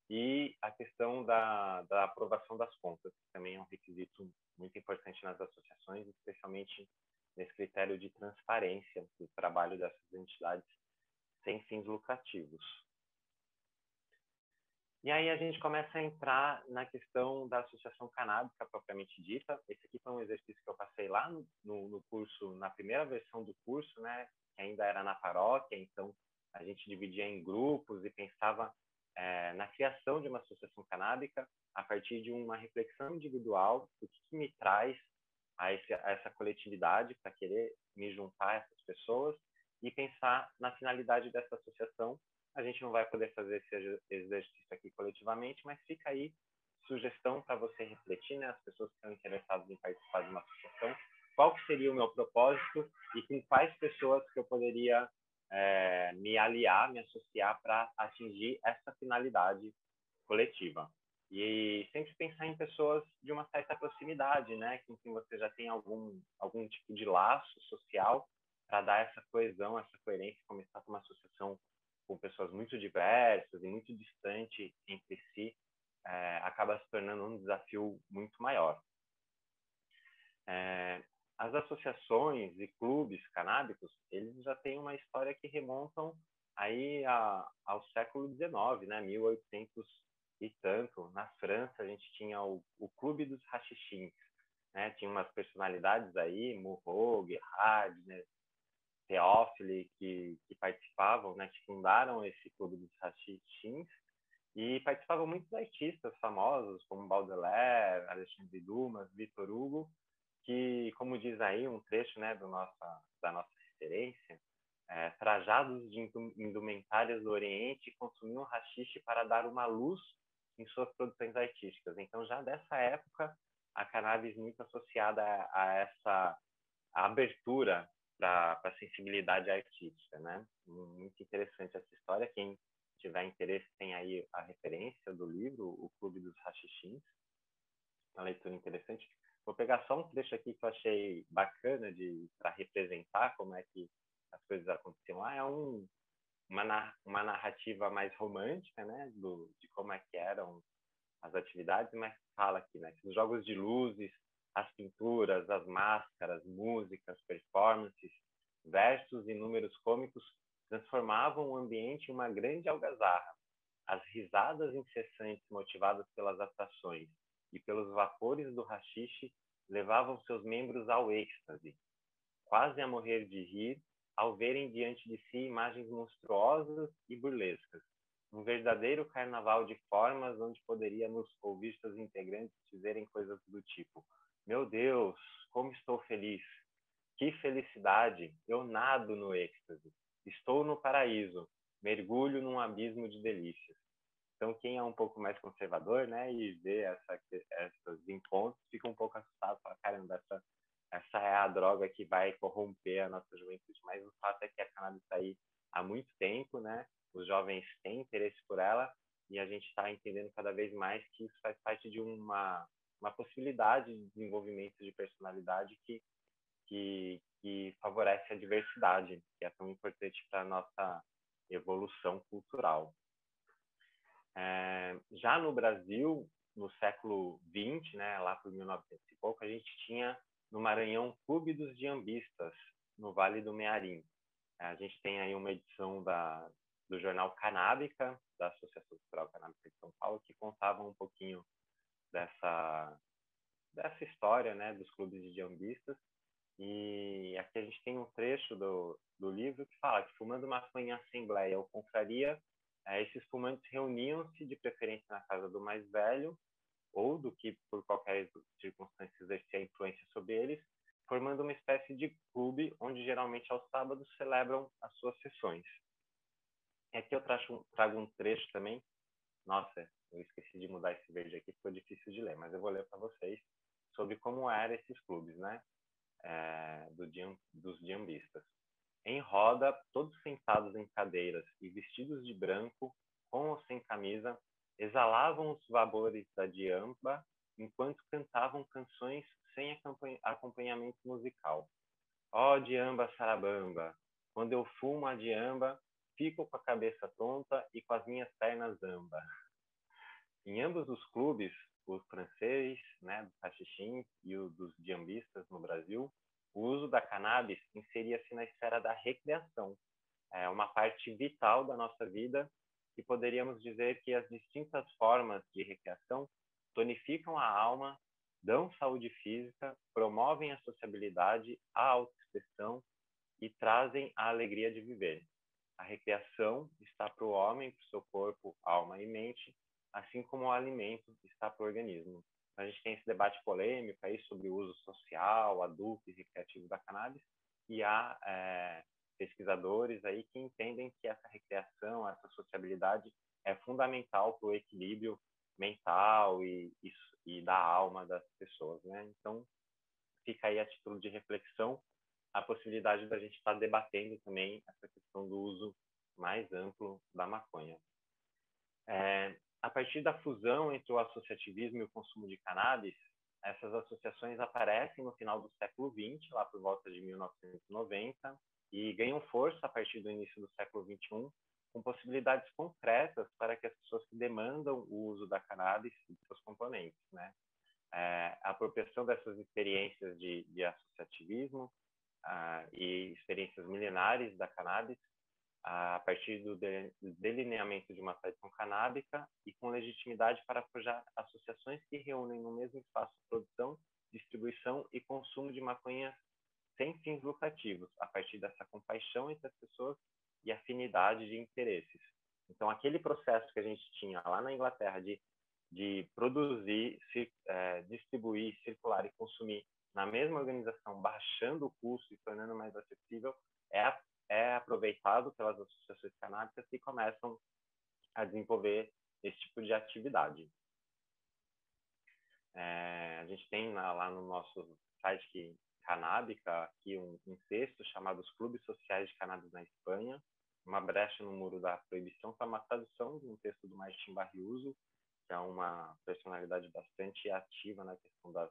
e a questão da, da aprovação das contas, que também é um requisito muito importante nas associações, especialmente nesse critério de transparência do trabalho dessas entidades sem fins lucrativos. E aí a gente começa a entrar na questão da associação canábica propriamente dita. Esse aqui foi um exercício que eu passei lá no, no, curso, na primeira versão do curso, né, que ainda era na paróquia, então a gente dividia em grupos e pensava é, na criação de uma associação canábica a partir de uma reflexão individual do que, que me traz a, esse, a essa coletividade para querer me juntar a essas pessoas e pensar na finalidade dessa associação. A gente não vai poder fazer esse exercício aqui coletivamente, mas fica aí sugestão para você refletir, né, as pessoas que estão interessadas em participar de uma associação, qual que seria o meu propósito e com quais pessoas que eu poderia é, me aliar, me associar para atingir essa finalidade coletiva. E sempre pensar em pessoas de uma certa proximidade, né, com quem você já tem algum algum tipo de laço social para dar essa coesão, essa coerência, começar com uma associação com pessoas muito diversas e muito distantes entre si, é, acaba se tornando um desafio muito maior. É, as associações e clubes canábicos, eles já têm uma história que remontam aí a, ao século XIX, né, 1800 e tanto. Na França, a gente tinha o, o Clube dos Rachichins, né, tinha umas personalidades aí, Murrow, Gardner, Teófile que, que participavam, né, que fundaram esse clube dos Rachitins, e participavam muitos artistas famosos, como Baudelaire, Alexandre Dumas, Victor Hugo, que, como diz aí um trecho né, do nossa, da nossa referência, é, trajados de indumentárias do Oriente consumiam rachixe para dar uma luz em suas produções artísticas. Então, já dessa época, a cannabis muito associada a essa abertura para a sensibilidade artística, né? Muito interessante essa história. Quem tiver interesse tem aí a referência do livro, O Clube dos Rachixins. Uma leitura interessante. Vou pegar só um trecho aqui que eu achei bacana de para representar como é que as coisas aconteciam lá. É um, uma, uma narrativa mais romântica, né? Do, de como é que eram as atividades, mas fala aqui, né? Que os jogos de luzes as pinturas, as máscaras, músicas, performances, versos e números cômicos transformavam o ambiente em uma grande algazarra. As risadas incessantes motivadas pelas atrações e pelos vapores do rachixe levavam seus membros ao êxtase, quase a morrer de rir ao verem diante de si imagens monstruosas e burlescas. Um verdadeiro carnaval de formas onde poderíamos ouvir seus integrantes dizerem coisas do tipo meu Deus, como estou feliz! Que felicidade! Eu nado no êxtase. Estou no paraíso, mergulho num abismo de delícias. Então, quem é um pouco mais conservador, né, e vê essa, esses encontros, fica um pouco assustado, fala, caramba, essa, essa é a droga que vai corromper a nossa juventude. Mas o fato é que a cannabis está aí há muito tempo, né, os jovens têm interesse por ela, e a gente está entendendo cada vez mais que isso faz parte de uma, uma possibilidade de desenvolvimento de personalidade que, que, que favorece a diversidade, que é tão importante para a nossa evolução cultural. É, já no Brasil, no século XX, né, lá por 1900 e pouco, a gente tinha no Maranhão Clube dos Diambistas, no Vale do Mearim. A gente tem aí uma edição da, do jornal Canábica, da Associação Cultural Canábica de São Paulo, que contava um pouquinho dessa, dessa história né, dos clubes de diambistas. E aqui a gente tem um trecho do, do livro que fala que fumando maconha em assembleia ou confraria, é, esses fumantes reuniam-se de preferência na casa do mais velho ou do que por qualquer circunstância exercia influência sobre eles, formando uma espécie de clube onde geralmente aos sábados celebram as suas sessões. E aqui eu trago, trago um trecho também. Nossa, eu esqueci de mudar esse verde aqui, ficou difícil de ler, mas eu vou ler para vocês sobre como eram esses clubes, né? É, do, dos diambistas. Em roda, todos sentados em cadeiras e vestidos de branco, com ou sem camisa, exalavam os vapores da diamba enquanto cantavam canções sem acompanhamento musical. Ó oh, diamba sarabamba, quando eu fumo a diamba, fico com a cabeça tonta e com as minhas pernas amba. Em ambos os clubes, o francês, né, do cachixim e o dos diambistas no Brasil, o uso da cannabis inseria-se na esfera da recreação, é uma parte vital da nossa vida e poderíamos dizer que as distintas formas de recreação tonificam a alma, dão saúde física, promovem a sociabilidade, a autoexpressão e trazem a alegria de viver. A recreação está para o homem, para o seu corpo, alma e mente, assim como o alimento está para o organismo. A gente tem esse debate polêmico aí sobre o uso social, adulto e recreativo da cannabis, e há é, pesquisadores aí que entendem que essa recreação, essa sociabilidade é fundamental para o equilíbrio mental e, e, e, da alma das pessoas, né? Então, fica aí a título de reflexão a possibilidade da gente estar tá debatendo também essa questão do uso mais amplo da maconha. É, a partir da fusão entre o associativismo e o consumo de cannabis, essas associações aparecem no final do século XX, lá por volta de 1990, e ganham força a partir do início do século XXI, com possibilidades concretas para que as pessoas que demandam o uso da cannabis e seus componentes, né? É, a apropriação dessas experiências de, de associativismo ah, e experiências milenares da cannabis a partir do delineamento de uma tradição canábica e com legitimidade para forjar associações que reúnem no mesmo espaço produção, distribuição e consumo de maconha sem fins lucrativos, a partir dessa compaixão entre as pessoas e afinidade de interesses. Então, aquele processo que a gente tinha lá na Inglaterra de, de produzir, se, é, distribuir, circular e consumir na mesma organização, baixando o custo e tornando mais acessível, é, é aproveitado pelas associações canábicas que começam a desenvolver esse tipo de atividade. É, a gente tem na, lá no nosso site que, canábica aqui um, um texto chamado Os Clubes Sociais de Cannabis na Espanha, uma brecha no muro da proibição, que é uma tradução de um texto do Martin Barriuso, que é uma personalidade bastante ativa na questão das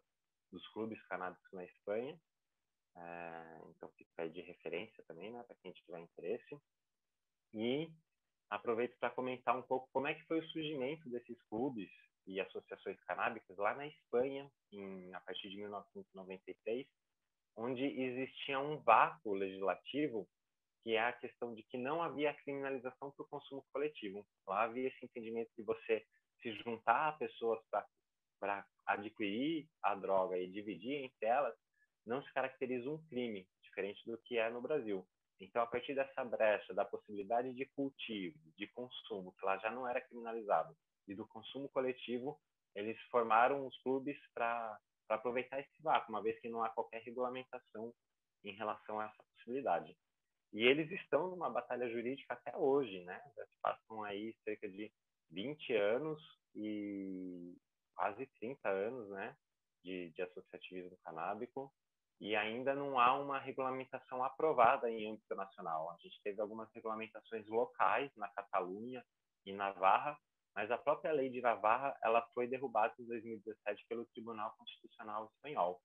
dos clubes canábicos na Espanha. É, então fica de referência também, né, para quem tiver interesse. E aproveito para comentar um pouco como é que foi o surgimento desses clubes e associações canábicas lá na Espanha, em, a partir de 1993, onde existia um vácuo legislativo que é a questão de que não havia criminalização para o consumo coletivo. Lá havia esse entendimento de você se juntar a pessoas para adquirir a droga e dividir entre elas, não se caracteriza um crime, diferente do que é no Brasil. Então, a partir dessa brecha da possibilidade de cultivo, de consumo, que lá já não era criminalizado, e do consumo coletivo, eles formaram os clubes para aproveitar esse vácuo, uma vez que não há qualquer regulamentação em relação a essa possibilidade. e eles estão numa batalha jurídica até hoje, né? Já se passam aí cerca de 20 anos e quase 30 anos, né? De, de associativismo canábico e ainda não há uma regulamentação aprovada em âmbito nacional. A gente teve algumas regulamentações locais na Catalunha e Navarra, mas a própria lei de Navarra ela foi derrubada em 2017 pelo Tribunal Constitucional Espanhol.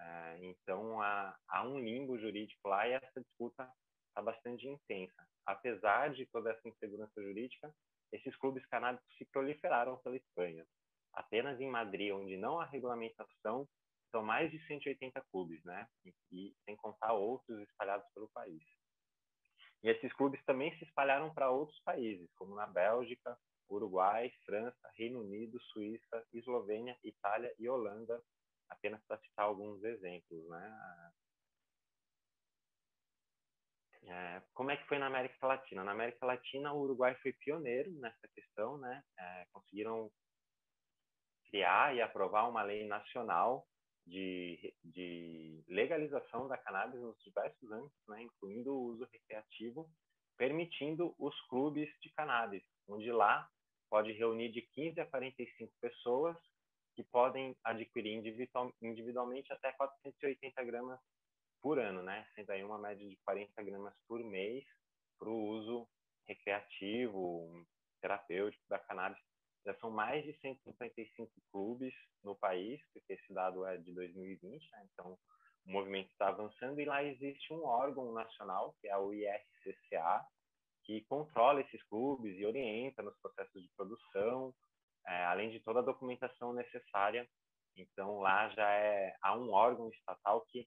É, então há, há, um limbo jurídico lá e essa disputa está bastante intensa. Apesar de toda essa insegurança jurídica, esses clubes canábicos se proliferaram pela Espanha. Apenas em Madrid, onde não há regulamentação, são mais de 180 clubes, né? E, e sem contar outros espalhados pelo país. E esses clubes também se espalharam para outros países, como na Bélgica, Uruguai, França, Reino Unido, Suíça, Eslovênia, Itália e Holanda, apenas para citar alguns exemplos, né? É, como é que foi na América Latina? Na América Latina, o Uruguai foi pioneiro nessa questão, né? É, conseguiram criar e aprovar uma lei nacional de, de legalização da cannabis nos diversos âmbitos, né, incluindo o uso recreativo, permitindo os clubes de cannabis, onde lá pode reunir de 15 a 45 pessoas que podem adquirir individual, individualmente até 480 gramas por ano, né? Sendo aí uma média de 40 gramas por mês para o uso recreativo, terapêutico da cannabis já são mais de 155 clubes no país, porque esse dado é de 2020, né? então o movimento está avançando e lá existe um órgão nacional, que é o IRCCA, que controla esses clubes e orienta nos processos de produção, é, além de toda a documentação necessária. Então lá já é há um órgão estatal que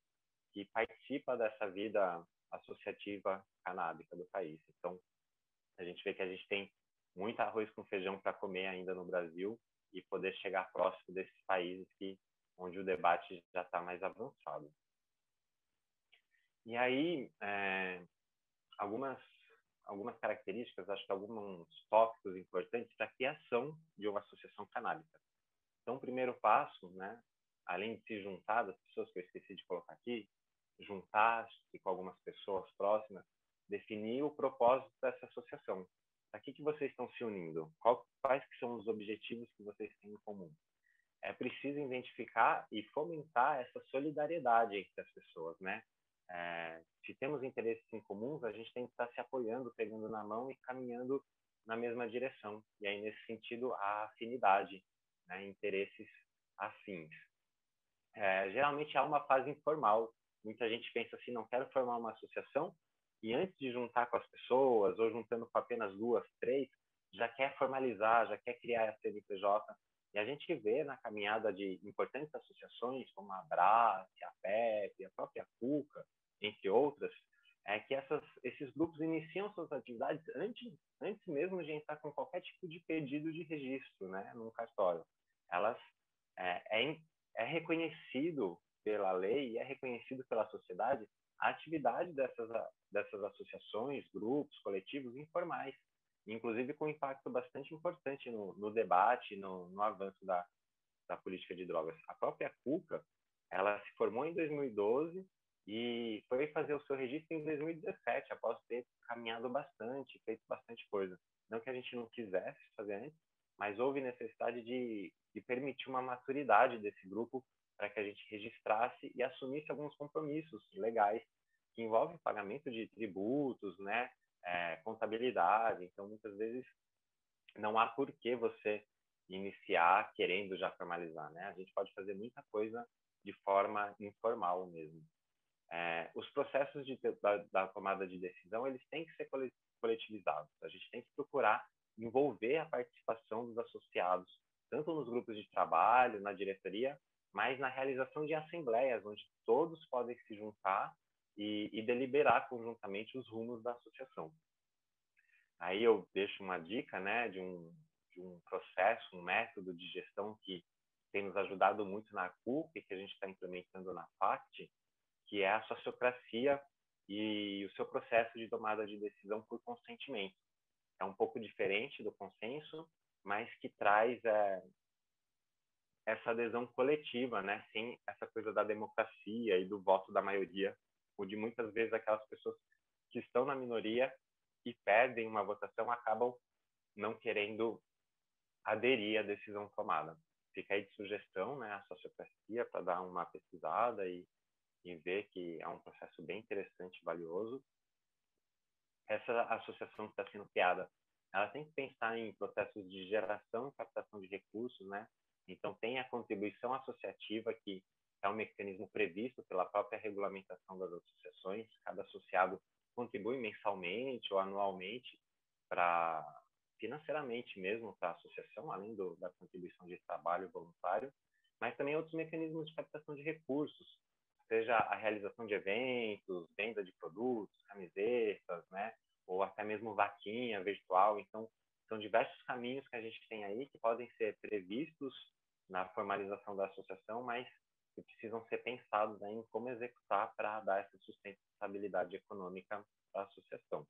que participa dessa vida associativa canábica do país. Então a gente vê que a gente tem muito arroz com feijão para comer ainda no Brasil e poder chegar próximo desses países que onde o debate já está mais avançado. E aí, é, algumas algumas características, acho que alguns tópicos importantes para a criação de uma associação canábica. Então, o primeiro passo, né, além de se juntar das pessoas que eu esqueci de colocar aqui, juntar-se com algumas pessoas próximas, definir o propósito dessa associação para que, que vocês estão se unindo? Qual, quais que são os objetivos que vocês têm em comum? É preciso identificar e fomentar essa solidariedade entre as pessoas, né? É, se temos interesses em comuns, a gente tem que estar se apoiando, pegando na mão e caminhando na mesma direção. E aí, nesse sentido, a afinidade, né? interesses afins. É, geralmente há uma fase informal. Muita gente pensa assim, não quero formar uma associação, e antes de juntar com as pessoas, ou juntando com apenas duas, três, já quer formalizar, já quer criar a CNPJ. E a gente vê na caminhada de importantes associações, como a BRAS, a PEP, a própria CUCA, entre outras, é que essas, esses grupos iniciam suas atividades antes, antes mesmo de entrar com qualquer tipo de pedido de registro né, no cartório. Elas é, é, é reconhecido pela lei e é reconhecido pela sociedade a atividade dessas, dessas associações, grupos, coletivos informais, inclusive com impacto bastante importante no, no debate, no, no avanço da, da política de drogas. A própria CUCA, ela se formou em 2012 e foi fazer o seu registro em 2017, após ter caminhado bastante, feito bastante coisa. Não que a gente não quisesse fazer antes, mas houve necessidade de, de permitir uma maturidade desse grupo para que a gente registrasse e assumisse alguns compromissos legais que envolvem pagamento de tributos, né, é, contabilidade. Então, muitas vezes não há por que você iniciar querendo já formalizar, né? A gente pode fazer muita coisa de forma informal mesmo. É, os processos de, da, da, tomada de decisão eles têm que ser coletivizados. A gente tem que procurar envolver a participação dos associados, tanto nos grupos de trabalho, na diretoria, mas na realização de assembleias, onde todos podem se juntar e, e deliberar conjuntamente os rumos da associação. Aí eu deixo uma dica né, de, um, de um processo, um método de gestão que tem nos ajudado muito na CUP, que a gente está implementando na FACT, que é a sociocracia e o seu processo de tomada de decisão por consentimento. É um pouco diferente do consenso, mas que traz é, essa adesão coletiva, né? sem essa coisa da democracia e do voto da maioria, onde muitas vezes aquelas pessoas que estão na minoria e perdem uma votação acabam não querendo aderir à decisão tomada. Fica aí de sugestão, né, a sociopatia para dar uma pesquisada e, e ver que é um processo bem interessante e valioso. Essa associação que está sendo criada, ela tem que pensar em processos de geração e captação de recursos, né? Então tem a contribuição associativa que é um mecanismo previsto pela própria regulamentação das associações. Cada associado contribui mensalmente ou anualmente para financeiramente mesmo para a associação, além do, da contribuição de trabalho voluntário, mas também outros mecanismos de captação de recursos, seja a realização de eventos, venda de produtos, camisetas, né, ou até mesmo vaquinha virtual. Então, são diversos caminhos que a gente tem aí que podem ser previstos na formalização da associação, mas que precisam ser pensados em como executar para dar essa sustentabilidade econômica à associação.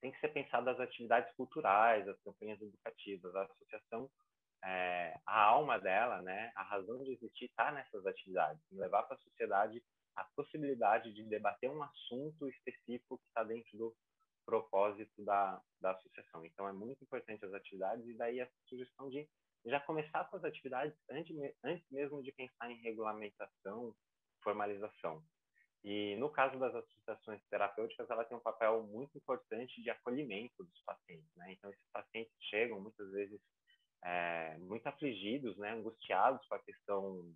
Tem que ser pensado as atividades culturais, as campanhas educativas, a associação, é, a alma dela, né, a razão de existir está nessas atividades, levar para a sociedade a possibilidade de debater um assunto específico que está dentro do propósito da, da associação. Então, é muito importante as atividades e daí a sugestão de já começar com as atividades antes, antes mesmo de pensar em regulamentação, formalização. E no caso das associações terapêuticas, ela tem um papel muito importante de acolhimento dos pacientes, né? Então esses pacientes chegam muitas vezes é, muito afligidos, né, angustiados com a questão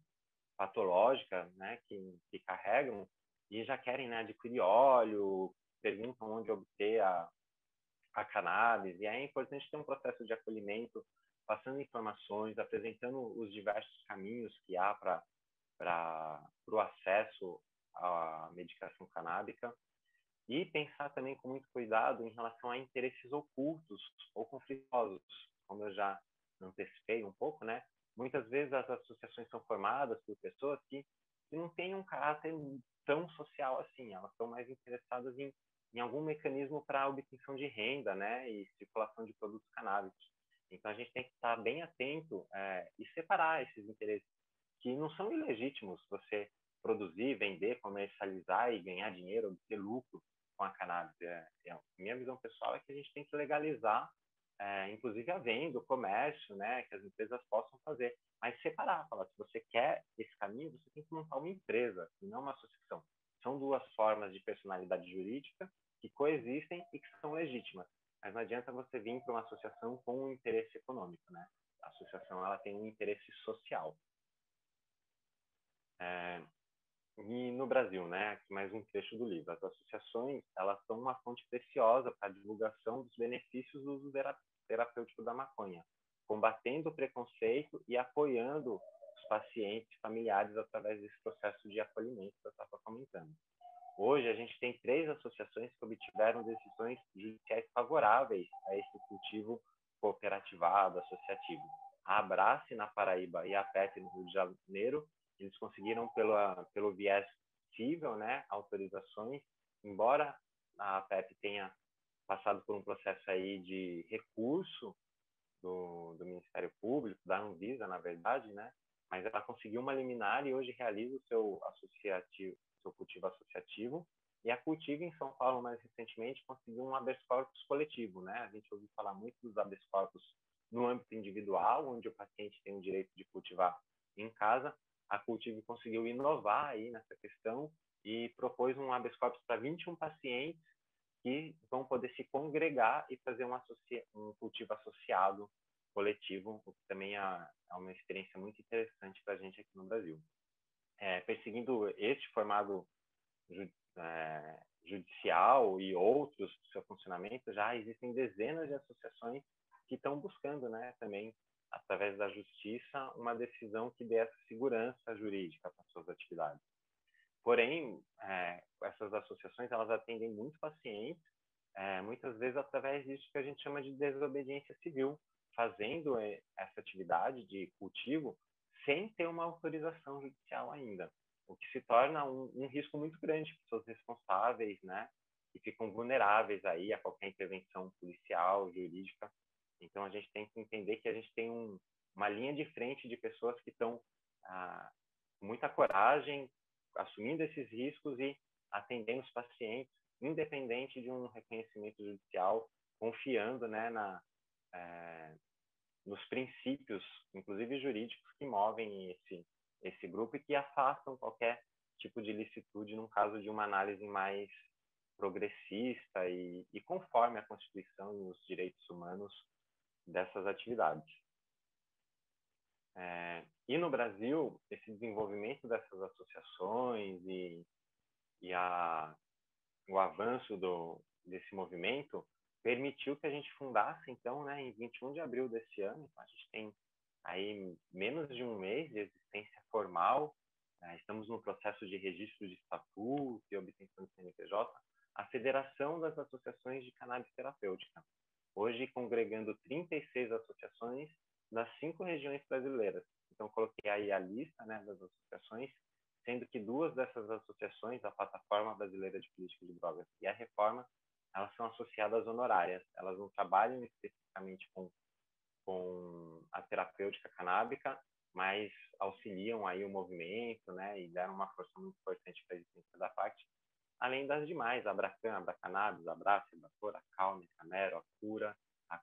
patológica, né, que, que carregam e já querem, né, adquirir óleo, perguntam onde obter a, a cannabis e é importante ter um processo de acolhimento passando informações, apresentando os diversos caminhos que há para o acesso à medicação canábica e pensar também com muito cuidado em relação a interesses ocultos ou conflitosos, como eu já antecipei um pouco, né? Muitas vezes as associações são formadas por pessoas que, que não têm um caráter tão social assim, elas estão mais interessadas em, em algum mecanismo para obtenção de renda, né, e circulação de produtos canábicos. Então a gente tem que estar bem atento é, e separar esses interesses que não são ilegítimos. Você produzir, vender, comercializar e ganhar dinheiro, obter lucro com a cannabis. É, é, minha visão pessoal é que a gente tem que legalizar, é, inclusive a venda, o comércio, né, que as empresas possam fazer, mas separar, falar se você quer esse caminho, você tem que montar uma empresa, não uma associação. São duas formas de personalidade jurídica que coexistem e que são legítimas. Mas não adianta você vir para uma associação com um interesse econômico, né? A associação ela tem um interesse social. É, e no Brasil, né? Aqui mais um trecho do livro. As associações elas são uma fonte preciosa para a divulgação dos benefícios do uso terapêutico da maconha, combatendo o preconceito e apoiando os pacientes familiares através desse processo de acolhimento que eu estava comentando. Hoje, a gente tem três associações que obtiveram decisões judiciais favoráveis a esse cultivo cooperativado, associativo. A Abrace, na Paraíba, e a PET, no Rio de Janeiro, eles conseguiram, pela, pelo viés civil, né, autorizações, embora a PEP tenha passado por um processo aí de recurso do, do Ministério Público, da Anvisa, na verdade, né, mas ela conseguiu uma liminar e hoje realiza o seu associativo, seu cultivo associativo. E a Cultiva em São Paulo, mais recentemente, conseguiu um habeas corpus coletivo, né? A gente ouviu falar muito dos habeas corpus no âmbito individual, onde o paciente tem o direito de cultivar em casa. A Cultive conseguiu inovar aí nessa questão e propôs um habeas corpus para 21 pacientes que vão poder se congregar e fazer um, um cultivo associado coletivo, o que também é, é uma experiência muito interessante para a gente aqui no Brasil é, perseguindo este formato é, judicial e outros do seu funcionamento, já existem dezenas de associações que estão buscando, né, também através da justiça, uma decisão que dê essa segurança jurídica para suas atividades. Porém, é, essas associações elas atendem muitos pacientes, é, muitas vezes através disso que a gente chama de desobediência civil, fazendo é, essa atividade de cultivo sem ter uma autorização judicial ainda, o que se torna um, um risco muito grande para pessoas responsáveis, né, que ficam vulneráveis aí a qualquer intervenção policial, jurídica. Então a gente tem que entender que a gente tem um, uma linha de frente de pessoas que estão ah, com muita coragem, assumindo esses riscos e atendendo os pacientes independente de um reconhecimento judicial, confiando né, na, é, nos princípios, inclusive jurídicos, que movem esse, esse grupo e que afastam qualquer tipo de licitude num caso de uma análise mais progressista e, e conforme a Constituição e os direitos humanos dessas atividades. É, e no Brasil, esse desenvolvimento dessas associações e, e a, o avanço do, desse movimento permitiu que a gente fundasse, então, né, em 21 de abril desse ano, então a gente tem aí menos de um mês de existência formal, né, estamos no processo de registro de estatuto e obtenção do CNPJ, a Federação das Associações de Cannabis Terapêutica, hoje congregando 36 associações das cinco regiões brasileiras. Então, coloquei aí a lista né, das associações, sendo que duas dessas associações, a Plataforma Brasileira de Política de Drogas e a Reforma, elas são associadas honorárias. Elas não trabalham especificamente com, com a terapêutica canábica, mas auxiliam aí o movimento, né, e deram uma força muito importante para a existência da FACT, além das demais, a Abracan, Abracannabis, Abraça, Abracor, a Calme, Camero, a Cura, a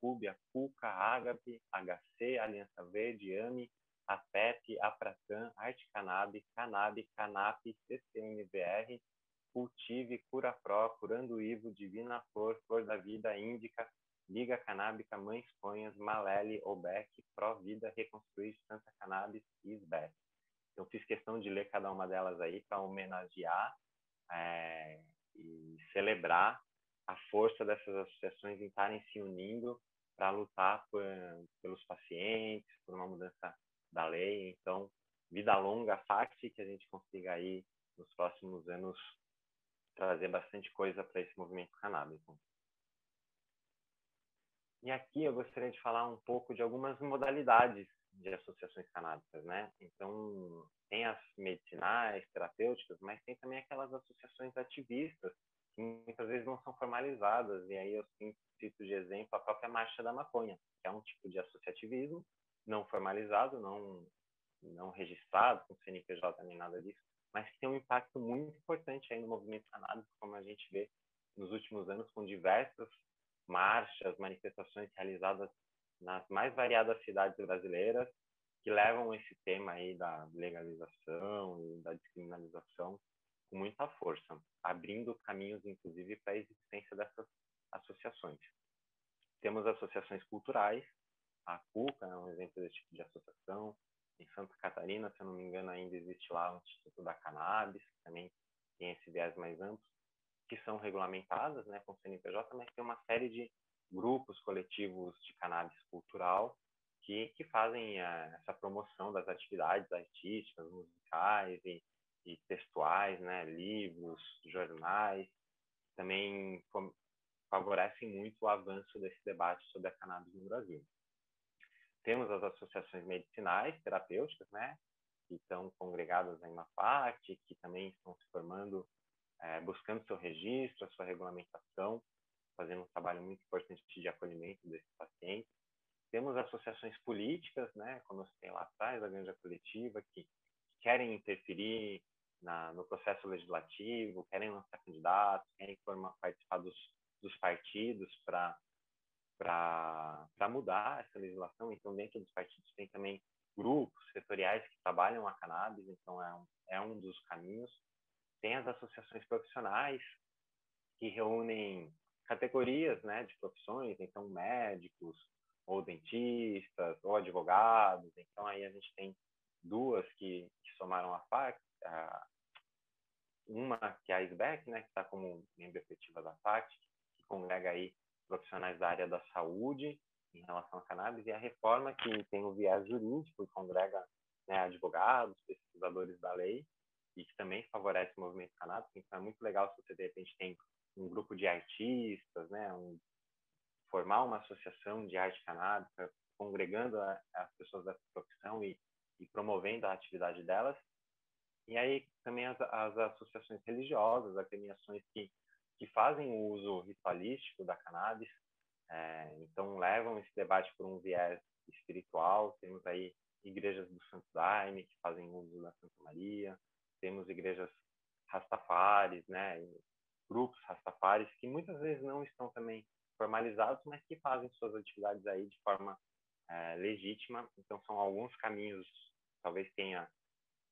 Cube, a Cuca, a Agape, HC, Aliança Verde, AMI, a PEP, a Pracan, Arte Cannabis, Canab, Canap, CCMVR, Cultive, Cura Pro, Curando Ivo, Divina Flor, Flor da Vida, Índica, Liga Canábica, Mães Conhas, Malele, Obec, Pro Vida, Reconstruir, Santa Cannabis e SBEC. Eu fiz questão de ler cada uma delas aí para homenagear é, e celebrar a força dessas associações em estarem se unindo para lutar por, pelos pacientes, por uma mudança da lei. Então, vida longa, FACT, que a gente consiga aí nos próximos anos trazer bastante coisa para esse movimento canábico. E aqui eu gostaria de falar um pouco de algumas modalidades de associações canábicas, né? Então, tem as medicinais, terapêuticas, mas tem também aquelas associações ativistas que muitas vezes não são formalizadas. E aí eu cito de exemplo a própria Marcha da Maconha, que é um tipo de associativismo não formalizado, não não registrado com CNPJ nem nada disso, mas que tem um impacto muito importante aí no movimento canábico, como a gente vê nos últimos anos com diversas marchas, manifestações realizadas nas mais variadas cidades brasileiras que levam esse tema aí da legalização e da descriminalização com muita força, abrindo caminhos, inclusive, para a existência dessas associações. Temos associações culturais, a CUCA é um exemplo desse tipo de associação. Em Santa Catarina, se eu não me engano, ainda existe lá o Instituto da Cannabis, que também tem esse viés mais amplo, que são regulamentadas né, com CNPJ, mas tem uma série de grupos coletivos de cannabis cultural que, que fazem uh, essa promoção das atividades artísticas, musicais e, e textuais, né, livros, jornais, também favorecem muito o avanço desse debate sobre a cannabis no Brasil. Temos as associações medicinais, terapêuticas, né, que estão congregadas em uma parte, que também estão se formando, é, buscando seu registro, a sua regulamentação, fazendo um trabalho muito importante de acolhimento desses pacientes. Temos associações políticas, né, como eu citei lá atrás, a Granja Coletiva, que querem interferir na, no processo legislativo, querem lançar candidatos, querem formar, participar dos, dos partidos para para mudar essa legislação. Então, dentro dos partidos tem também grupos setoriais que trabalham a cannabis, então é um, é um dos caminhos. Tem as associações profissionais que reúnem categorias né, de profissões, então médicos, ou dentistas, ou advogados. Então, aí a gente tem duas que, que somaram a FAC, uma que é a SBEC, né, que está como membro efetiva da FAC, que congrega aí profissionais da área da saúde em relação à cannabis, e a reforma que tem o viés jurídico e congrega né, advogados, pesquisadores da lei, e que também favorece o movimento canábico. Então é muito legal se você de repente tem um grupo de artistas, né, um, formar uma associação de arte canábica, congregando a, as pessoas dessa profissão e, e, promovendo a atividade delas. E aí também as, as associações religiosas, agremiações que que fazem o uso ritualístico da cannabis, é, então levam esse debate por um viés espiritual. Temos aí igrejas do Santo Daime que fazem uso da Santa Maria, temos igrejas rastafares, né, grupos rastafares que muitas vezes não estão também formalizados, mas que fazem suas atividades aí de forma é, legítima. Então, são alguns caminhos, talvez tenha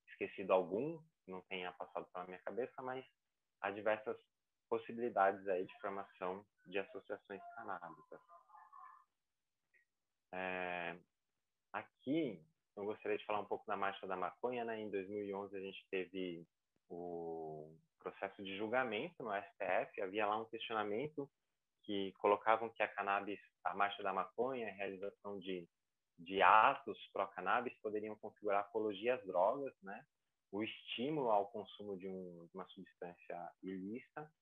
esquecido algum, não tenha passado pela minha cabeça, mas há diversas possibilidades aí de formação de associações canábicas. É, aqui, eu gostaria de falar um pouco da Marcha da Maconha. Né? Em 2011, a gente teve o processo de julgamento no STF. Havia lá um questionamento que colocavam que a cannabis, a Marcha da Maconha, a realização de, de atos pró-cannabis poderiam configurar apologia às drogas, né? o estímulo ao consumo de, um, de uma substância ilícita.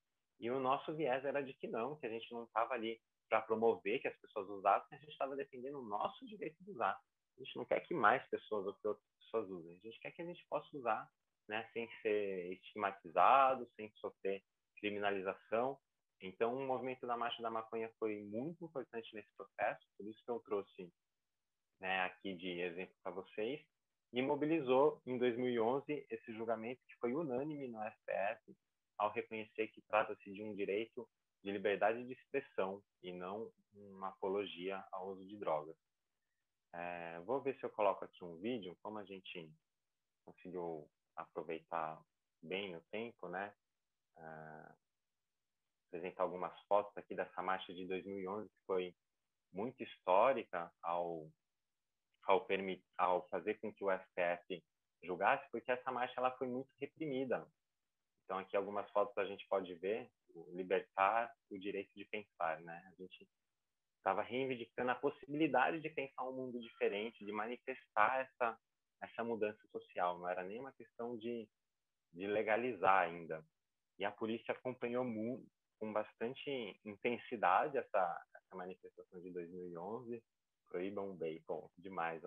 E o nosso viés era de que não, que a gente não estava ali para promover que as pessoas usassem, a gente estava defendendo o nosso direito de usar. A gente não quer que mais pessoas ou que outras pessoas usem. A gente quer que a gente possa usar né, sem ser estigmatizado, sem sofrer criminalização. Então, o movimento da Marcha da Maconha foi muito importante nesse processo, por isso que eu trouxe né, aqui de exemplo para vocês, e mobilizou em 2011 esse julgamento que foi unânime no STF, ao reconhecer que trata-se de um direito de liberdade de expressão e não uma apologia ao uso de drogas. É, vou ver se eu coloco aqui um vídeo, como a gente conseguiu aproveitar bem o tempo, né? Uh, apresentar algumas fotos aqui dessa marcha de 2011 que foi muito histórica ao ao, ao fazer com que o STF julgasse, porque essa marcha ela foi muito reprimida. Então aqui algumas fotos a gente pode ver libertar o direito de pensar, né? A gente estava reivindicando a possibilidade de pensar um mundo diferente, de manifestar essa essa mudança social. Não era nem uma questão de, de legalizar ainda. E a polícia acompanhou muito, com bastante intensidade essa, essa manifestação de 2011. Proíbam o bacon, demais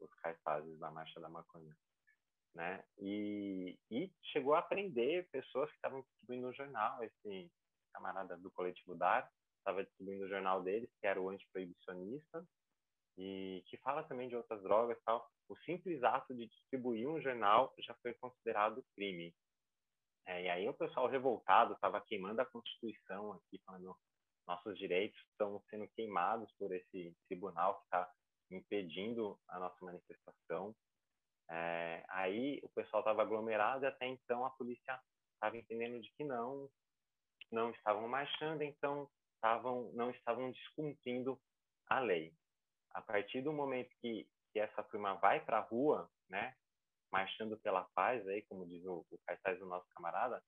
os cartazes da Marcha da Maconha. Né? E, e chegou a prender pessoas que estavam distribuindo no jornal. Esse camarada do coletivo DAR estava distribuindo o jornal deles, que era o antiproibicionista, e que fala também de outras drogas tal o simples ato de distribuir um jornal já foi considerado crime. É, e aí o pessoal revoltado estava queimando a Constituição aqui, falando nossos direitos estão sendo queimados por esse tribunal que está impedindo a nossa manifestação. É, aí o pessoal estava aglomerado e até então a polícia estava entendendo de que não, não estavam marchando, então estavam, não estavam descumprindo a lei. A partir do momento que que essa turma vai para a rua, né, marchando pela paz, aí, como diz o, o cartaz do nosso camarada,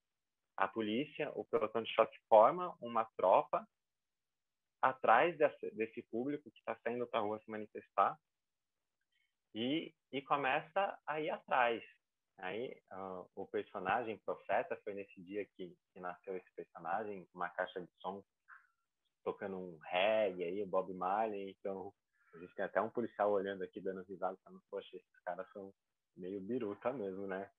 a polícia, o pelotão de choque forma uma tropa atrás desse, desse público que está saindo para a rua se manifestar e, e começa a ir atrás. Aí uh, o personagem profeta foi nesse dia que, que nasceu esse personagem, uma caixa de som tocando um reggae aí, Bob Marley, então a gente tem até um policial olhando aqui, dando risada, falando, poxa, esses caras são meio biruta mesmo, né?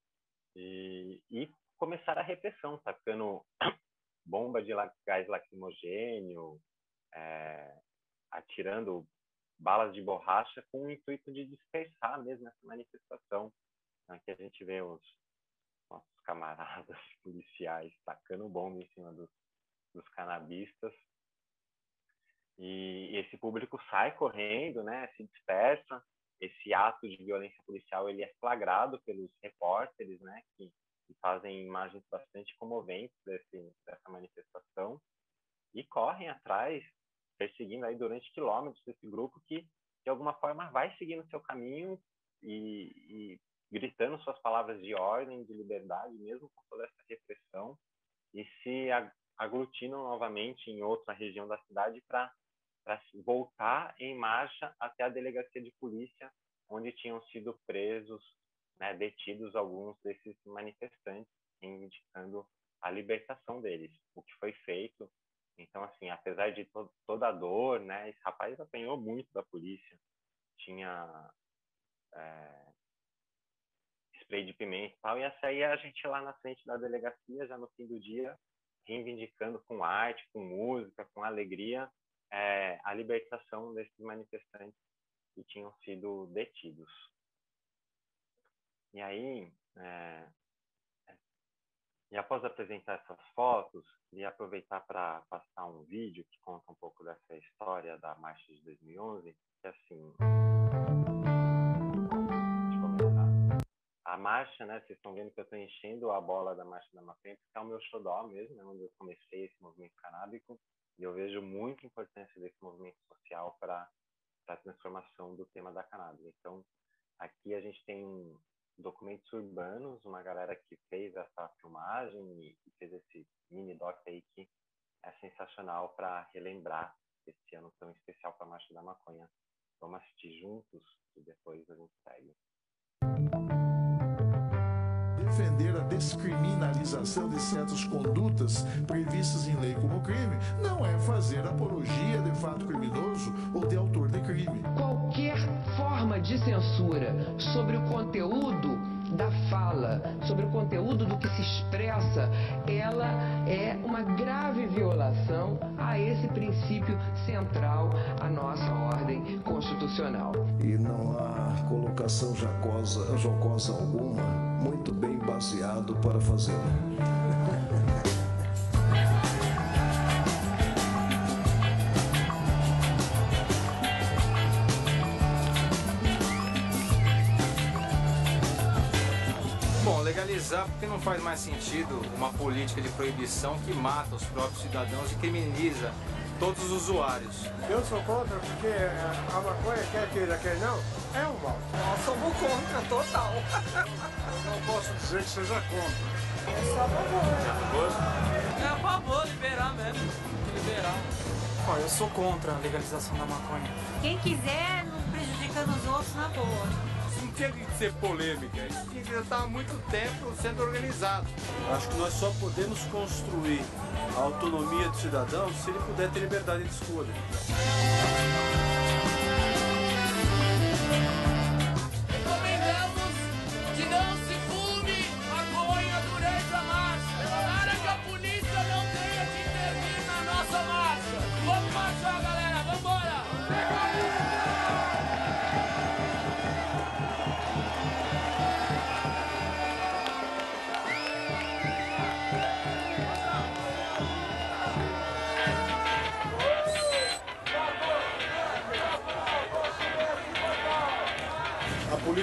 E, e começaram a repressão, tacando bomba de gás lacrimogênio, é, atirando balas de borracha com o intuito de dispersar mesmo essa manifestação. Aqui a gente vê os nossos camaradas policiais tacando bomba em cima dos, dos canabistas e esse público sai correndo, né, se dispersa. Esse ato de violência policial ele é flagrado pelos repórteres, né, que, que fazem imagens bastante comoventes desse, dessa manifestação e correm atrás, perseguindo aí durante quilômetros esse grupo que de alguma forma vai seguindo seu caminho e, e gritando suas palavras de ordem, de liberdade, mesmo com toda essa repressão, e se aglutinam novamente em outra região da cidade para voltar em marcha até a delegacia de polícia, onde tinham sido presos, né, detidos alguns desses manifestantes, indicando a libertação deles, o que foi feito. Então, assim, apesar de to toda a dor, né, esse rapaz apanhou muito da polícia. Tinha é, spray de pimenta e tal, e essa aí a gente lá na frente da delegacia, já no fim do dia, reivindicando com arte, com música, com alegria, é, a libertação desses manifestantes que tinham sido detidos. E aí, é, E após apresentar essas fotos, queria aproveitar para passar um vídeo que conta um pouco dessa história da marcha de 2011, que é assim. A marcha, né? Vocês estão vendo que eu estou enchendo a bola da marcha da maconha, porque é o meu xodó mesmo, né, onde eu comecei esse movimento canábico. E eu vejo muita importância desse movimento social para a transformação do tema da cannabis. Então, aqui a gente tem documentos urbanos, uma galera que fez essa filmagem e, fez esse mini doc aí que é sensacional para relembrar esse ano tão especial para a Marcha da Maconha. Vamos assistir juntos e depois a gente segue defender a descriminalização de certas condutas previstas em lei como crime não é fazer apologia de fato criminoso ou de autor de crime. Qualquer forma de censura sobre o conteúdo da fala, sobre o conteúdo do que se expressa, ela é uma grave violação a esse princípio central à nossa ordem constitucional. E não há colocação jocosa, jocosa alguma, muito bem baseado para fazê-lo. Não faz mais sentido uma política de proibição que mata os próprios cidadãos e criminaliza todos os usuários. Eu sou contra porque a maconha, quer queira, quer não, é um mal. Nós somos contra, total. Eu não posso dizer que seja contra. Eu sou a favor. É a favor, liberar mesmo. Liberar. Ó, eu sou contra a legalização da maconha. Quem quiser, não prejudicando os outros, na boa. Tinha que ser polêmica, isso já está há muito tempo sendo organizado. Acho que nós só podemos construir a autonomia do cidadão se ele puder ter liberdade de escolha.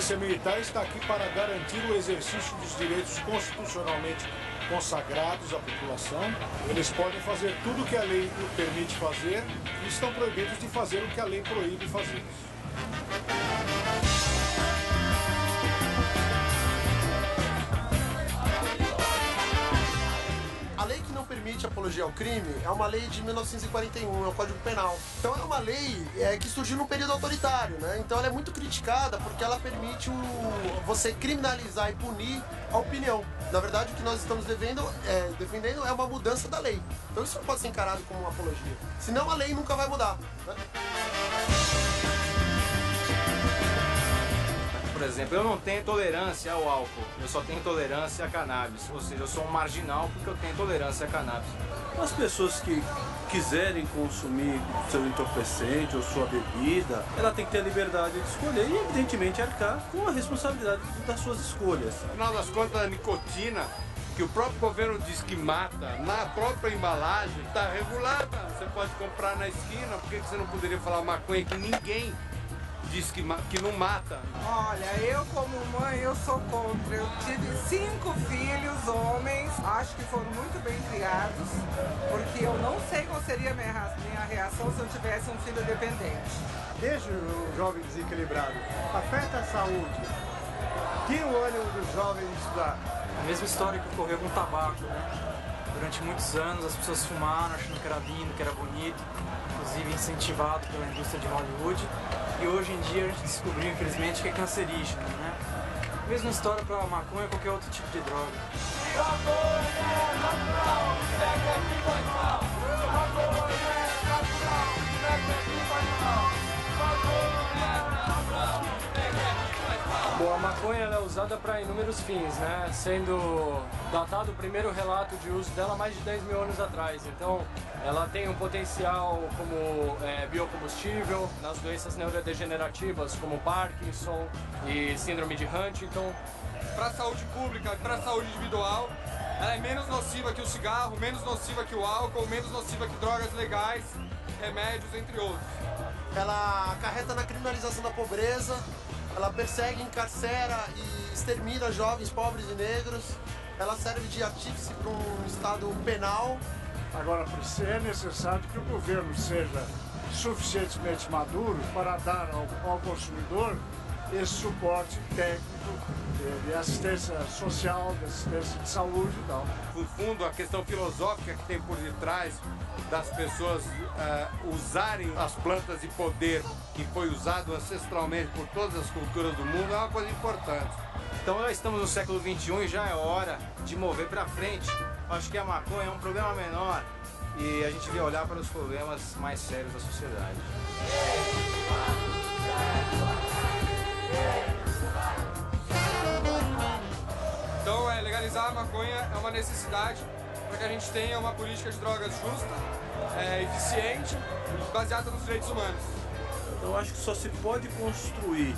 Polícia Militar está aqui para garantir o exercício dos direitos constitucionalmente consagrados à população. Eles podem fazer tudo o que a lei permite fazer e estão proibidos de fazer o que a lei proíbe fazer. Permite apologia ao crime é uma lei de 1941, é o Código Penal. Então é uma lei é, que surgiu num período autoritário, né? Então ela é muito criticada porque ela permite o, você criminalizar e punir a opinião. Na verdade, o que nós estamos devendo, é, defendendo é uma mudança da lei. Então isso não pode ser encarado como uma apologia. Senão a lei nunca vai mudar. Né? Exemplo, eu não tenho tolerância ao álcool, eu só tenho tolerância a cannabis. Ou seja, eu sou um marginal porque eu tenho tolerância a cannabis. As pessoas que quiserem consumir seu entorpecente ou sua bebida, ela tem que ter a liberdade de escolher e, evidentemente, arcar com a responsabilidade das suas escolhas. Afinal das contas, a nicotina, que o próprio governo diz que mata, na própria embalagem, está regulada. Você pode comprar na esquina, por que você não poderia falar maconha que ninguém diz que, que não mata? Olha, eu como mãe, eu sou contra. Eu tive cinco filhos, homens, acho que foram muito bem criados, porque eu não sei qual seria a minha, minha reação se eu tivesse um filho dependente. Deixa o jovem desequilibrado. Afeta a saúde. Tira o ânimo do jovem de estudar. A mesma história que ocorreu com o tabaco, né? Durante muitos anos as pessoas fumaram achando que era lindo, que era bonito, inclusive incentivado pela indústria de Hollywood. E hoje em dia a gente descobriu, infelizmente, que é cancerígeno, né? Mesma história para maconha ou qualquer outro tipo de droga. Bom, a maconha ela é usada para inúmeros fins, né? Sendo datado o primeiro relato de uso dela mais de 10 mil anos atrás. Então, ela tem um potencial como é, biocombustível nas doenças neurodegenerativas como Parkinson e síndrome de Huntington. Para a saúde pública, para a saúde individual, ela é menos nociva que o cigarro, menos nociva que o álcool, menos nociva que drogas legais, remédios, entre outros. Ela acarreta na criminalização da pobreza, ela persegue, encarcera e extermina jovens pobres e negros, ela serve de artífice para um Estado penal. Agora, é necessário que o governo seja suficientemente maduro para dar ao, ao consumidor esse suporte técnico de assistência social, de assistência de saúde e tal. No fundo, a questão filosófica que tem por detrás das pessoas uh, usarem as plantas de poder que foi usado ancestralmente por todas as culturas do mundo é uma coisa importante. Então nós estamos no século XXI e já é hora de mover para frente. Acho que a maconha é um problema menor e a gente devia olhar para os problemas mais sérios da sociedade. Então, é, legalizar a maconha é uma necessidade para que a gente tenha uma política de drogas justa, é, eficiente, baseada nos direitos humanos. Então, acho que só se pode construir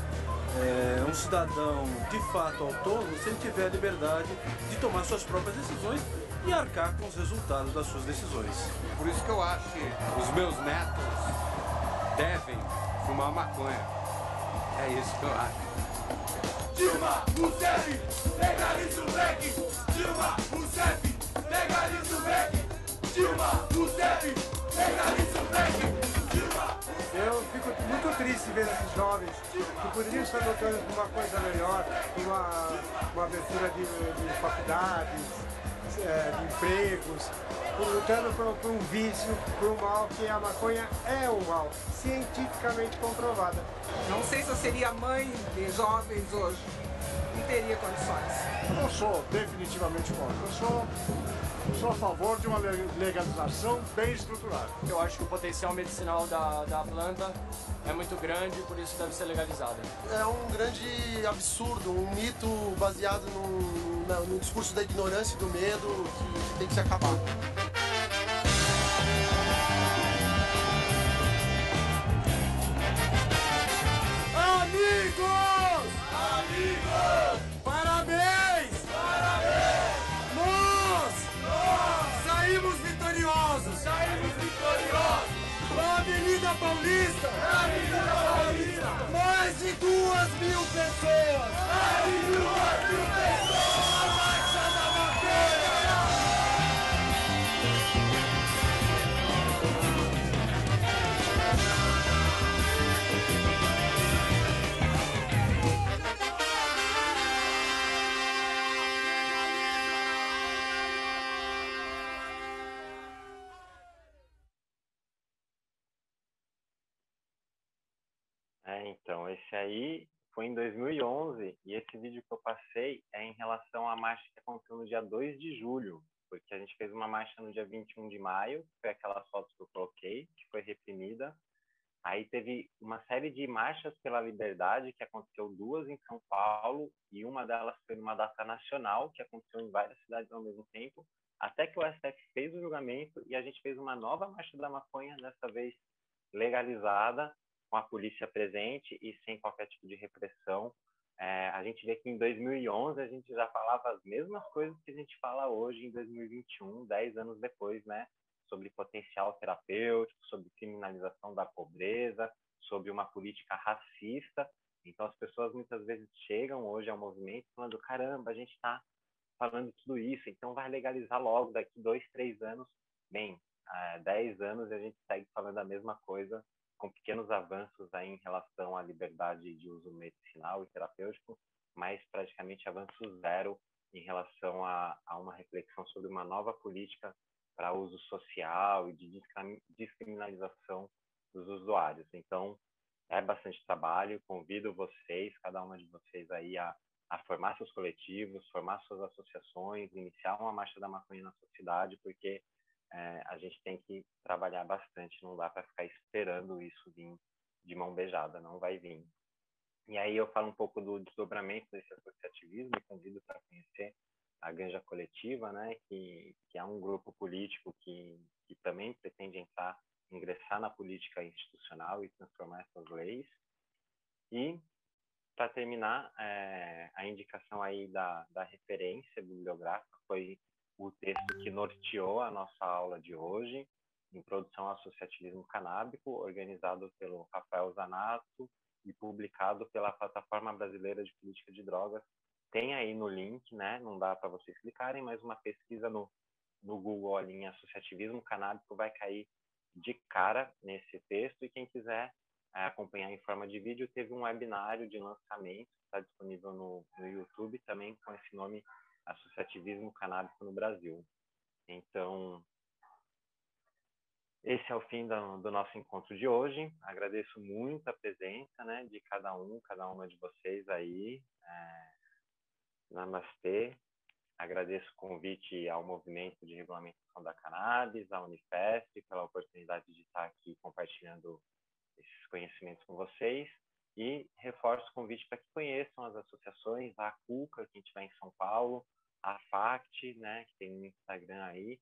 é, um cidadão de fato autônomo se ele tiver a liberdade de tomar suas próprias decisões e arcar com os resultados das suas decisões. Por isso que eu acho que os meus netos devem fumar maconha. É isso que eu acho. Dilma Rousseff, legaliza o black. Dilma Rousseff, legaliza o black. Dilma Rousseff, legaliza o black. Dilma Eu fico muito triste ver esses jovens que poderiam estar lutando por uma coisa melhor, por uma, uma abertura de, de faculdades, é, de empregos, lutando por, por, um vício, por um mal que a maconha é um mal, cientificamente comprovada. Não sei se eu seria mãe de jovens hoje, não teria condições. Eu não sou definitivamente contra, eu sou, sou a favor de uma legalização bem estruturada. Eu acho que o potencial medicinal da, da planta é muito grande, por isso deve ser legalizada. É um grande absurdo, um mito baseado no, no discurso da ignorância e do medo que, que tem que se acabar. Amigos! Amigos! Parabéns! Parabéns! Nós! Nós! Saímos vitoriosos! Saímos vitoriosos! Na Avenida Paulista! Na Avenida Paulista! Mais de duas mil pessoas! Mais de duas mil pessoas! É, então, esse aí foi em 2011 e esse vídeo que eu passei é em relação à marcha que aconteceu no dia 2 de julho, porque a gente fez uma marcha no dia 21 de maio, que foi aquela foto que eu coloquei, que foi reprimida. Aí teve uma série de marchas pela liberdade, que aconteceu duas em São Paulo, e uma delas foi numa data nacional, que aconteceu em várias cidades ao mesmo tempo, até que o STF fez o julgamento e a gente fez uma nova marcha da maconha, dessa vez legalizada, com a polícia presente e sem qualquer tipo de repressão. É, a gente vê que em 2011 a gente já falava as mesmas coisas que a gente fala hoje em 2021, dez anos depois, né? Sobre potencial terapêutico, sobre criminalização da pobreza, sobre uma política racista. Então as pessoas muitas vezes chegam hoje ao movimento falando: caramba, a gente está falando tudo isso, então vai legalizar logo daqui dois, três anos. Bem, dez anos a gente segue falando a mesma coisa com pequenos avanços aí em relação à liberdade de uso medicinal e terapêutico, mas praticamente avanço zero em relação a, a uma reflexão sobre uma nova política para uso social e de descriminalização dos usuários. Então, é bastante trabalho, convido vocês, cada uma de vocês aí a, a formar seus coletivos, formar suas associações, iniciar uma marcha da maconha na sua cidade, porque é, a gente tem que trabalhar bastante, não dá para ficar esperando isso vir de mão beijada, não vai vir. E aí eu falo um pouco do desdobramento desse associativismo convido para conhecer a Ganja Coletiva, né, que, que é um grupo político que, que também pretende entrar, ingressar na política institucional e transformar essas leis. E, para terminar, é, a indicação aí da, da referência bibliográfica foi o texto que norteou a nossa aula de hoje, Introdução ao Associativismo Canábico, organizado pelo Rafael Zanato e publicado pela Plataforma Brasileira de Política de Drogas. Tem aí no link, né? Não dá para vocês clicarem, mas uma pesquisa no, no Google ali em Associativismo Canábico vai cair de cara nesse texto e quem quiser é, acompanhar em forma de vídeo, teve um webinário de lançamento, está disponível no, no YouTube também com esse nome Associativismo Canábico no Brasil. Então, esse é o fim do, do, nosso encontro de hoje. Agradeço muito a presença né, de cada um, cada uma de vocês aí. É, namastê. Agradeço o convite ao Movimento de Regulamentação da Cannabis, à Unifesp, pela oportunidade de estar aqui compartilhando esses conhecimentos com vocês. E reforço o convite para que conheçam as associações, a CUCA, que estiver em São Paulo, a FACT, né, que tem no Instagram aí,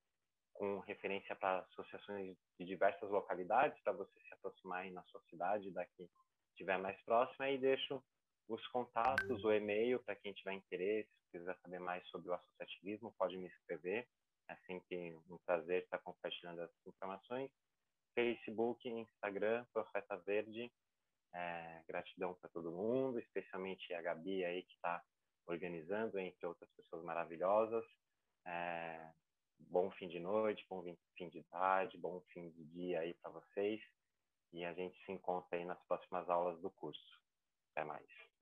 com referência para associações de diversas localidades, para você se aproximar aí na sua cidade, daqui estiver mais próxima, e deixo os contatos, o e-mail para quem tiver interesse, quiser saber mais sobre o associativismo, pode me escrever. É sempre um prazer estar compartilhando essas informações. Facebook, Instagram, Profeta Verde. É, gratidão para todo mundo, especialmente a Gabi aí que está organizando, entre outras pessoas maravilhosas. É, bom fim de noite, bom fim de tarde, bom fim de dia aí para vocês. E a gente se encontra aí nas próximas aulas do curso. Até mais.